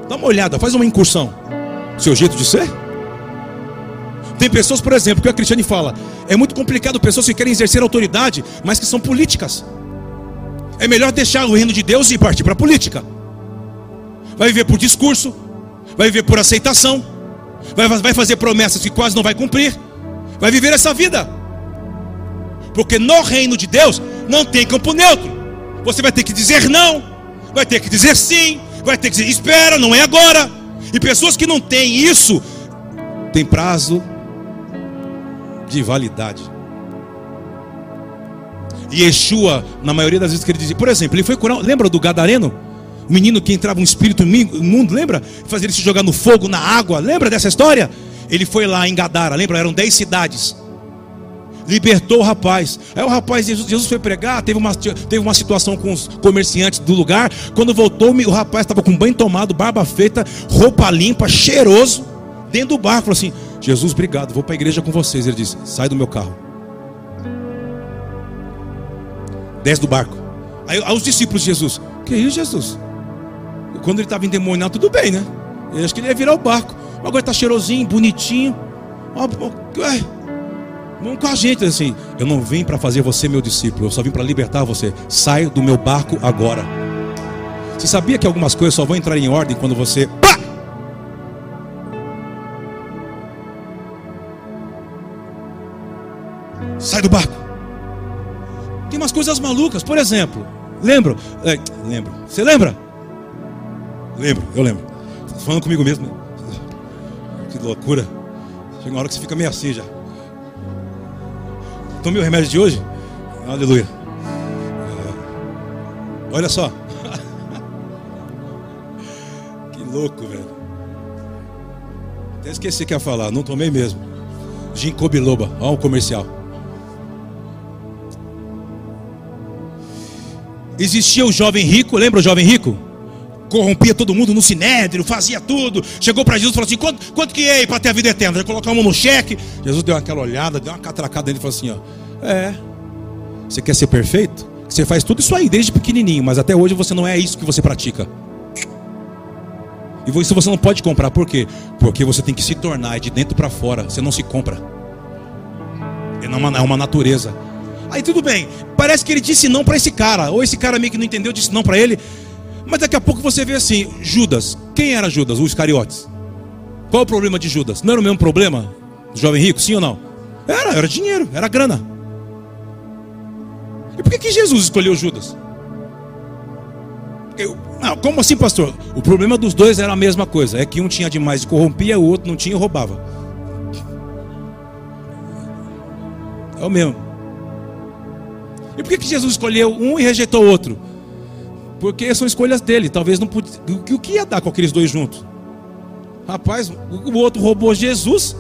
Dá uma olhada, faz uma incursão. Seu jeito de ser? Tem pessoas, por exemplo, que a Cristiane fala, é muito complicado pessoas que querem exercer autoridade, mas que são políticas. É melhor deixar o reino de Deus e partir para a política. Vai viver por discurso, vai viver por aceitação, vai, vai fazer promessas que quase não vai cumprir, vai viver essa vida. Porque no reino de Deus não tem campo neutro. Você vai ter que dizer não, vai ter que dizer sim, vai ter que dizer espera, não é agora. E pessoas que não têm isso, tem prazo de validade. E Yeshua, na maioria das vezes que ele dizia, por exemplo, ele foi curar, lembra do Gadareno? O menino que entrava um espírito imundo, lembra? Fazia ele se jogar no fogo, na água, lembra dessa história? Ele foi lá em Gadara, lembra? Eram dez cidades. Libertou o rapaz. Aí o rapaz, Jesus, Jesus foi pregar, teve uma, teve uma situação com os comerciantes do lugar. Quando voltou, o rapaz estava com banho tomado, barba feita, roupa limpa, cheiroso, dentro do barco. Falou assim: Jesus, obrigado, vou para a igreja com vocês. Ele disse: sai do meu carro. Desce do barco. Aí aos discípulos de Jesus: Que isso, Jesus? Quando ele estava endemoniado, tudo bem, né? Eu acho que ele ia virar o barco. Agora está cheirosinho, bonitinho. Vamos com a gente assim. Eu não vim para fazer você meu discípulo, eu só vim para libertar você. Sai do meu barco agora. Você sabia que algumas coisas só vão entrar em ordem quando você Sai do barco. Tem umas coisas malucas, por exemplo. Lembro? É, lembro. Você lembra? Lembro, eu lembro. Tô falando comigo mesmo. Que loucura. Chega uma hora que você fica meio assim já. Tomei o remédio de hoje? Aleluia. Olha só. que louco, velho. Até esqueci que ia falar, não tomei mesmo. Ginkgo biloba, olha o comercial. Existia o jovem rico, lembra o jovem rico? Corrompia todo mundo no sinédrio, fazia tudo. Chegou para Jesus e falou assim: quanto, quanto que é para ter a vida eterna? Vai colocar a mão no cheque. Jesus deu aquela olhada, deu uma catracada nele e falou assim: ó, É, você quer ser perfeito? Você faz tudo isso aí desde pequenininho, mas até hoje você não é isso que você pratica. E isso você não pode comprar, por quê? Porque você tem que se tornar de dentro para fora, você não se compra. É uma, é uma natureza. Aí tudo bem, parece que ele disse não para esse cara, ou esse cara meio que não entendeu, disse não para ele. Mas daqui a pouco você vê assim, Judas, quem era Judas? Os Iscariotes. Qual o problema de Judas? Não era o mesmo problema do jovem rico, sim ou não? Era, era dinheiro, era grana. E por que, que Jesus escolheu Judas? Eu, não, como assim, pastor? O problema dos dois era a mesma coisa: é que um tinha demais e corrompia, o outro não tinha e roubava. É o mesmo. E por que, Jesus escolheu um e rejeitou o outro? Porque são escolhas dele. Talvez não podia. O que ia dar com aqueles dois juntos? Rapaz, o outro roubou Jesus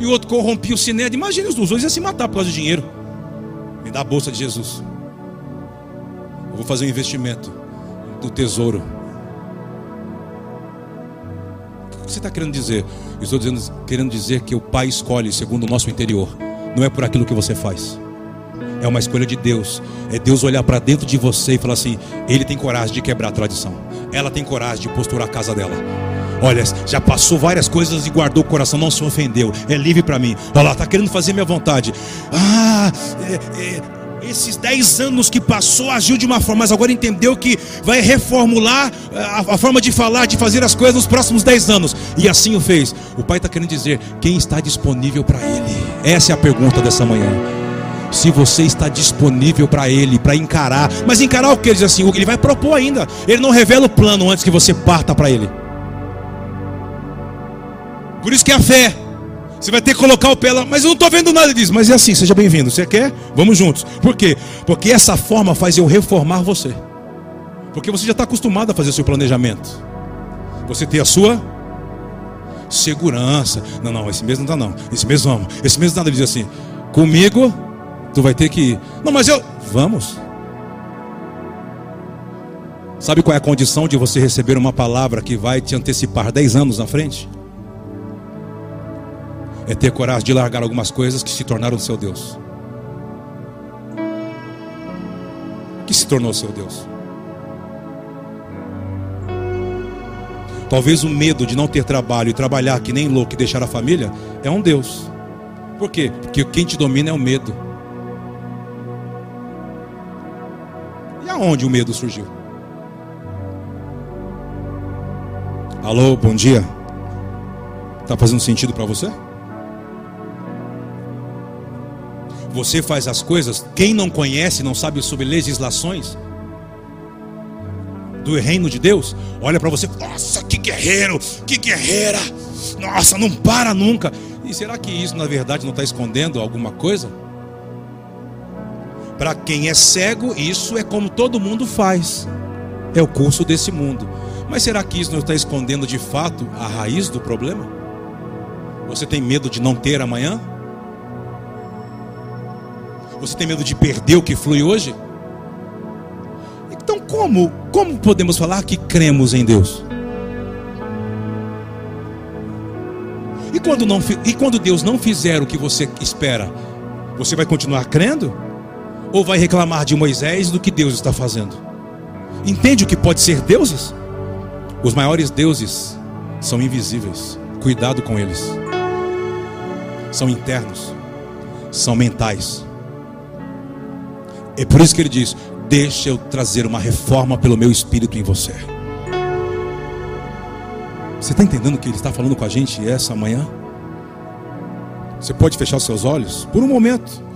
e o outro corrompia o sinédrio. Imagina os dois iam se matar por causa de dinheiro. Me dá a bolsa de Jesus. Eu vou fazer um investimento do tesouro. O que você está querendo dizer? Eu estou dizendo, querendo dizer que o Pai escolhe segundo o nosso interior. Não é por aquilo que você faz. É uma escolha de Deus. É Deus olhar para dentro de você e falar assim: Ele tem coragem de quebrar a tradição. Ela tem coragem de posturar a casa dela. Olha, já passou várias coisas e guardou o coração, não se ofendeu. É livre para mim. Olha lá, está querendo fazer minha vontade. Ah, é, é esses 10 anos que passou agiu de uma forma, mas agora entendeu que vai reformular eh, a, a forma de falar, de fazer as coisas nos próximos 10 anos. E assim o fez. O pai está querendo dizer: quem está disponível para ele? Essa é a pergunta dessa manhã. Se você está disponível para ele, para encarar, mas encarar o que? Ele diz assim: ele vai propor ainda. Ele não revela o plano antes que você parta para ele. Por isso que é a fé. Você vai ter que colocar o pé lá, mas eu não estou vendo nada disso. Mas é assim, seja bem-vindo. Você quer? Vamos juntos. Por quê? Porque essa forma faz eu reformar você. Porque você já está acostumado a fazer seu planejamento. Você tem a sua segurança. Não, não, esse mês não dá não. Esse mês vamos. Esse mês nada diz assim. Comigo, tu vai ter que ir. Não, mas eu. Vamos. Sabe qual é a condição de você receber uma palavra que vai te antecipar 10 anos na frente? é ter coragem de largar algumas coisas que se tornaram seu Deus. Que se tornou seu Deus. Talvez o medo de não ter trabalho e trabalhar que nem louco e deixar a família é um Deus. Por quê? Porque quem te domina é o medo. E aonde o medo surgiu? Alô, bom dia. Tá fazendo sentido para você? Você faz as coisas, quem não conhece, não sabe sobre legislações do reino de Deus, olha para você, nossa, que guerreiro, que guerreira, nossa, não para nunca. E será que isso na verdade não está escondendo alguma coisa? Para quem é cego, isso é como todo mundo faz, é o curso desse mundo. Mas será que isso não está escondendo de fato a raiz do problema? Você tem medo de não ter amanhã? Você tem medo de perder o que flui hoje? Então, como, como podemos falar que cremos em Deus? E quando, não, e quando Deus não fizer o que você espera, você vai continuar crendo? Ou vai reclamar de Moisés do que Deus está fazendo? Entende o que pode ser deuses? Os maiores deuses são invisíveis. Cuidado com eles. São internos, são mentais. É por isso que ele diz: Deixa eu trazer uma reforma pelo meu espírito em você. Você está entendendo o que ele está falando com a gente essa manhã? Você pode fechar seus olhos por um momento.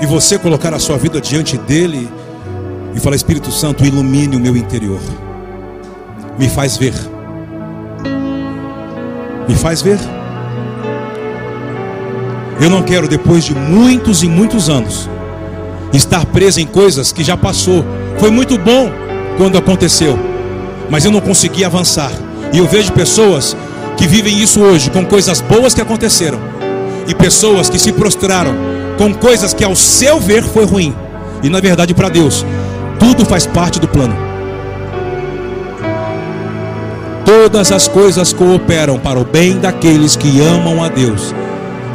E você colocar a sua vida diante dele e falar: Espírito Santo, ilumine o meu interior, me faz ver, me faz ver. Eu não quero, depois de muitos e muitos anos, estar preso em coisas que já passou. Foi muito bom quando aconteceu, mas eu não consegui avançar. E eu vejo pessoas que vivem isso hoje com coisas boas que aconteceram e pessoas que se prostraram com coisas que ao seu ver foi ruim. E na verdade para Deus, tudo faz parte do plano. Todas as coisas cooperam para o bem daqueles que amam a Deus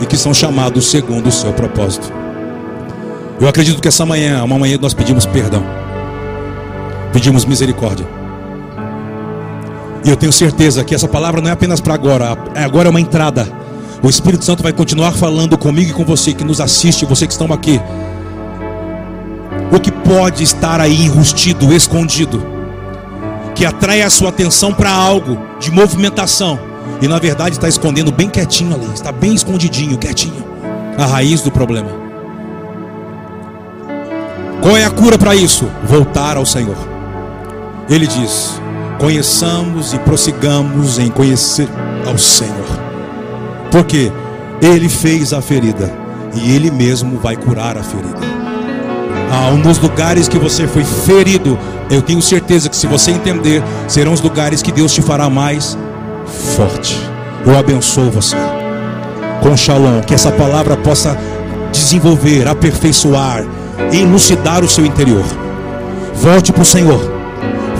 e que são chamados segundo o seu propósito. Eu acredito que essa manhã é uma manhã nós pedimos perdão, pedimos misericórdia. E eu tenho certeza que essa palavra não é apenas para agora, é agora é uma entrada. O Espírito Santo vai continuar falando comigo e com você que nos assiste, você que estão aqui. O que pode estar aí enrustido, escondido, que atrai a sua atenção para algo de movimentação e na verdade está escondendo bem quietinho ali, está bem escondidinho, quietinho, a raiz do problema. Qual é a cura para isso? Voltar ao Senhor. Ele diz: conheçamos e prossigamos em conhecer ao Senhor, porque Ele fez a ferida e Ele mesmo vai curar a ferida. Ah, um dos lugares que você foi ferido, eu tenho certeza que se você entender, serão os lugares que Deus te fará mais forte. Eu abençoo você com shalom, que essa palavra possa desenvolver, aperfeiçoar, elucidar o seu interior. Volte para o Senhor,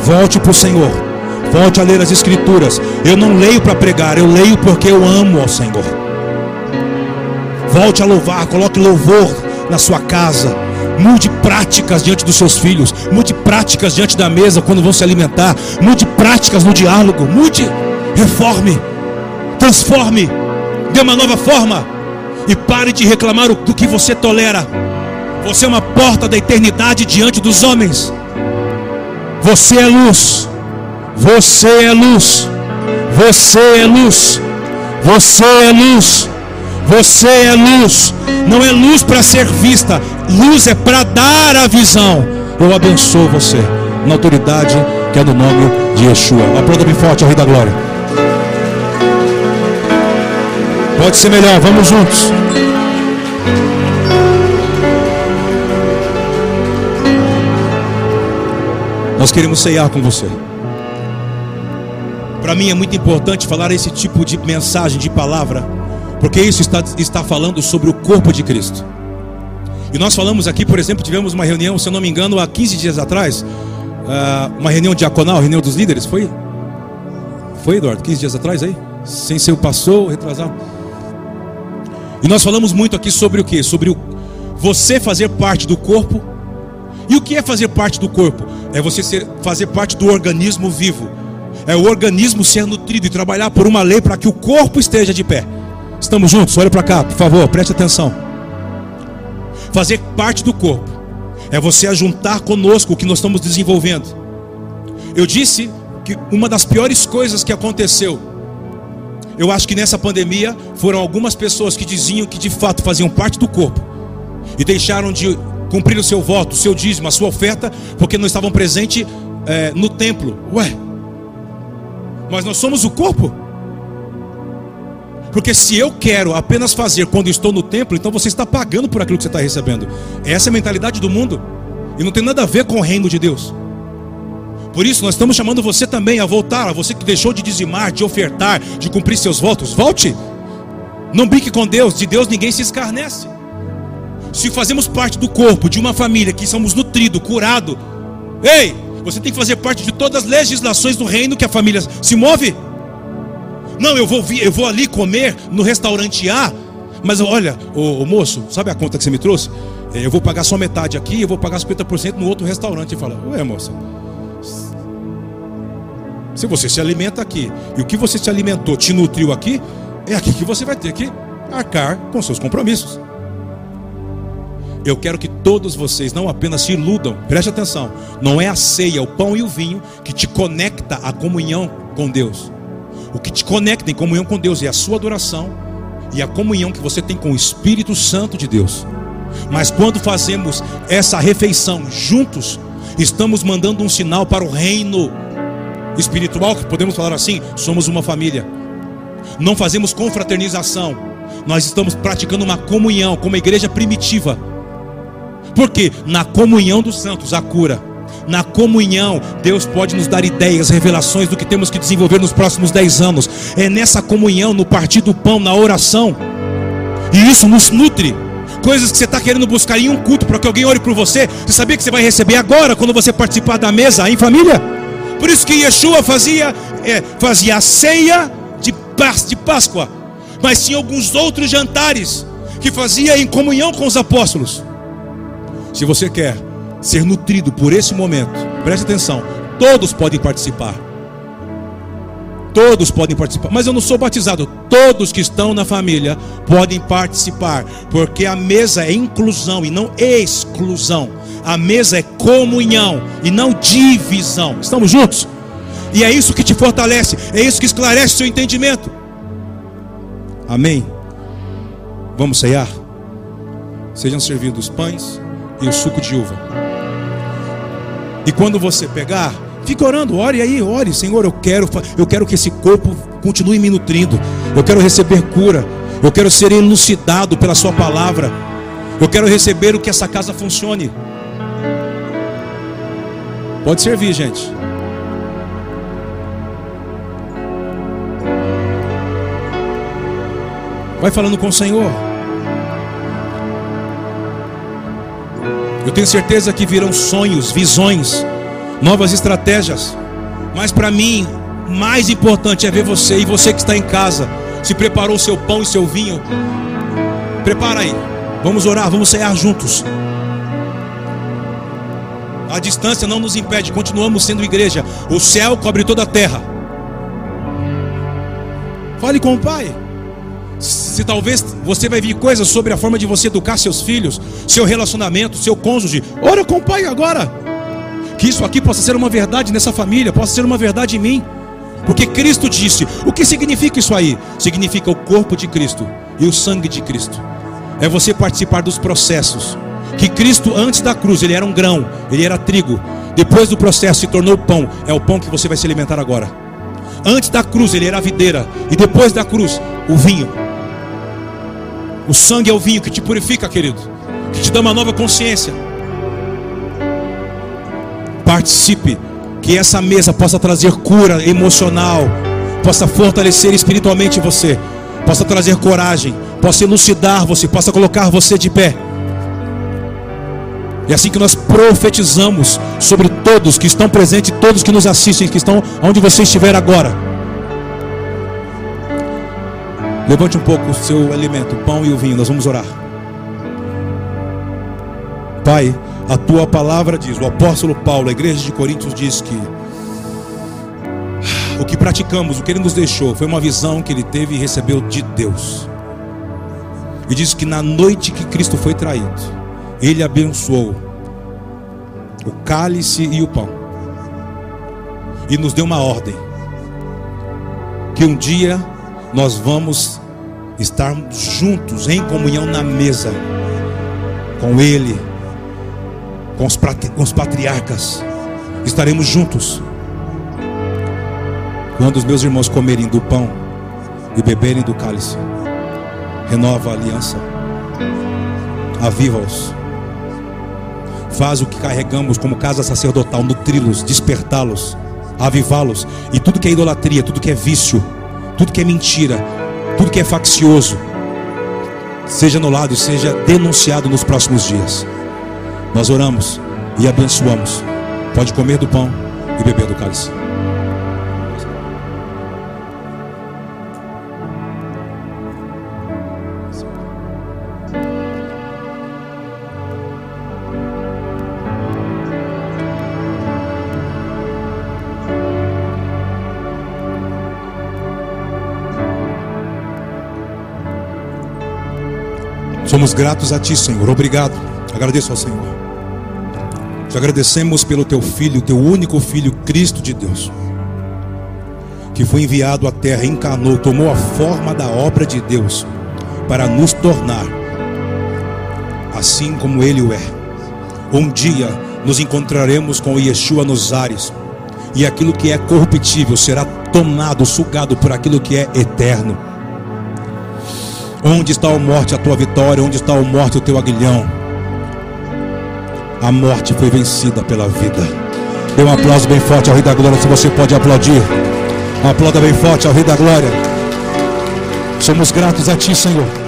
volte para o Senhor, volte a ler as Escrituras. Eu não leio para pregar, eu leio porque eu amo ao Senhor. Volte a louvar, coloque louvor na sua casa. Mude práticas diante dos seus filhos. Mude práticas diante da mesa quando vão se alimentar. Mude práticas no diálogo. Mude reforme, transforme, dê uma nova forma e pare de reclamar do que você tolera. Você é uma porta da eternidade diante dos homens. Você é luz. Você é luz. Você é luz. Você é luz. Você é luz. Não é luz para ser vista. Luz é para dar a visão. Eu abençoo você na autoridade que é no nome de Yeshua. Aplauda bem forte ao Rei da Glória. Pode ser melhor, vamos juntos. Nós queremos ceiar com você. Para mim é muito importante falar esse tipo de mensagem, de palavra, porque isso está, está falando sobre o corpo de Cristo. E nós falamos aqui, por exemplo, tivemos uma reunião, se eu não me engano, há 15 dias atrás, ah, uma reunião diaconal, reunião dos líderes, foi? Foi, Eduardo, 15 dias atrás aí? Sem ser o passou, retrasado. E nós falamos muito aqui sobre o que? Sobre o, você fazer parte do corpo. E o que é fazer parte do corpo? É você ser, fazer parte do organismo vivo. É o organismo ser nutrido e trabalhar por uma lei para que o corpo esteja de pé. Estamos juntos? Olha para cá, por favor, preste atenção. Fazer parte do corpo é você ajuntar conosco o que nós estamos desenvolvendo. Eu disse que uma das piores coisas que aconteceu eu acho que nessa pandemia foram algumas pessoas que diziam que de fato faziam parte do corpo e deixaram de cumprir o seu voto, o seu dízimo, a sua oferta, porque não estavam presentes é, no templo. Ué, mas nós somos o corpo? Porque se eu quero apenas fazer quando estou no templo, então você está pagando por aquilo que você está recebendo. Essa é a mentalidade do mundo. E não tem nada a ver com o reino de Deus. Por isso, nós estamos chamando você também a voltar, a você que deixou de dizimar, de ofertar, de cumprir seus votos. Volte. Não brinque com Deus, de Deus ninguém se escarnece. Se fazemos parte do corpo de uma família que somos nutrido, curado, ei, você tem que fazer parte de todas as legislações do reino que a família se move. Não, eu vou, eu vou ali comer no restaurante A, mas olha, o, moço, sabe a conta que você me trouxe? É, eu vou pagar só metade aqui, eu vou pagar 50% no outro restaurante. E fala, ué, moça, se você se alimenta aqui e o que você se alimentou te nutriu aqui, é aqui que você vai ter que arcar com seus compromissos. Eu quero que todos vocês não apenas se iludam, preste atenção, não é a ceia, o pão e o vinho que te conecta à comunhão com Deus. O que te conecta em comunhão com Deus é a sua adoração e a comunhão que você tem com o Espírito Santo de Deus. Mas quando fazemos essa refeição juntos, estamos mandando um sinal para o reino espiritual, que podemos falar assim: somos uma família. Não fazemos confraternização, nós estamos praticando uma comunhão, como a igreja primitiva. Porque na comunhão dos santos há cura. Na comunhão, Deus pode nos dar ideias, revelações do que temos que desenvolver nos próximos dez anos. É nessa comunhão, no partir do pão, na oração. E isso nos nutre. Coisas que você está querendo buscar em um culto para que alguém ore por você. Você sabia que você vai receber agora, quando você participar da mesa em família? Por isso que Yeshua fazia, é, fazia a ceia de, de Páscoa. Mas tinha alguns outros jantares que fazia em comunhão com os apóstolos. Se você quer ser nutrido por esse momento, preste atenção, todos podem participar. Todos podem participar, mas eu não sou batizado. Todos que estão na família podem participar, porque a mesa é inclusão e não exclusão. A mesa é comunhão e não divisão. Estamos juntos? E é isso que te fortalece, é isso que esclarece o seu entendimento. Amém? Vamos ceiar? Sejam servidos os pães e o suco de uva. E quando você pegar, fique orando, ore aí, ore, Senhor, eu quero, eu quero que esse corpo continue me nutrindo. Eu quero receber cura. Eu quero ser elucidado pela sua palavra. Eu quero receber o que essa casa funcione. Pode servir, gente. Vai falando com o Senhor. Eu tenho certeza que virão sonhos, visões, novas estratégias. Mas para mim, mais importante é ver você e você que está em casa, se preparou seu pão e seu vinho. Prepara aí. Vamos orar, vamos cear juntos. A distância não nos impede, continuamos sendo igreja. O céu cobre toda a terra. Fale com o Pai se talvez você vai vir coisas sobre a forma de você educar seus filhos, seu relacionamento, seu cônjuge, ora com o pai agora. Que isso aqui possa ser uma verdade nessa família, possa ser uma verdade em mim. Porque Cristo disse: o que significa isso aí? Significa o corpo de Cristo e o sangue de Cristo. É você participar dos processos. Que Cristo, antes da cruz, ele era um grão, ele era trigo. Depois do processo, se tornou pão. É o pão que você vai se alimentar agora. Antes da cruz, ele era a videira. E depois da cruz, o vinho. O sangue é o vinho que te purifica, querido, que te dá uma nova consciência. Participe, que essa mesa possa trazer cura emocional, possa fortalecer espiritualmente você, possa trazer coragem, possa elucidar você, possa colocar você de pé. É assim que nós profetizamos sobre todos que estão presentes, todos que nos assistem, que estão onde você estiver agora. Levante um pouco o seu alimento, o pão e o vinho, nós vamos orar. Pai, a tua palavra diz, o apóstolo Paulo, a igreja de Coríntios diz que o que praticamos, o que ele nos deixou, foi uma visão que ele teve e recebeu de Deus. E diz que na noite que Cristo foi traído, ele abençoou o cálice e o pão. E nos deu uma ordem: que um dia nós vamos estar juntos em comunhão na mesa com Ele, com os, com os patriarcas. Estaremos juntos. Quando os meus irmãos comerem do pão e beberem do cálice, renova a aliança, aviva-os, faz o que carregamos como casa sacerdotal, nutri-los, despertá-los, avivá-los, e tudo que é idolatria, tudo que é vício, tudo que é mentira, tudo que é faccioso, seja anulado seja denunciado nos próximos dias. Nós oramos e abençoamos. Pode comer do pão e beber do cálice. Somos gratos a Ti, Senhor. Obrigado. Agradeço ao Senhor. Te agradecemos pelo Teu Filho, Teu único Filho, Cristo de Deus, que foi enviado à terra, encarnou, tomou a forma da obra de Deus para nos tornar assim como ele o é. Um dia nos encontraremos com Yeshua nos ares, e aquilo que é corruptível será tomado, sugado por aquilo que é eterno. Onde está a morte, a tua vitória? Onde está a morte, o teu aguilhão? A morte foi vencida pela vida. Dê um aplauso bem forte ao Rei da Glória, se você pode aplaudir. Aplauda bem forte ao Rei da Glória. Somos gratos a Ti, Senhor.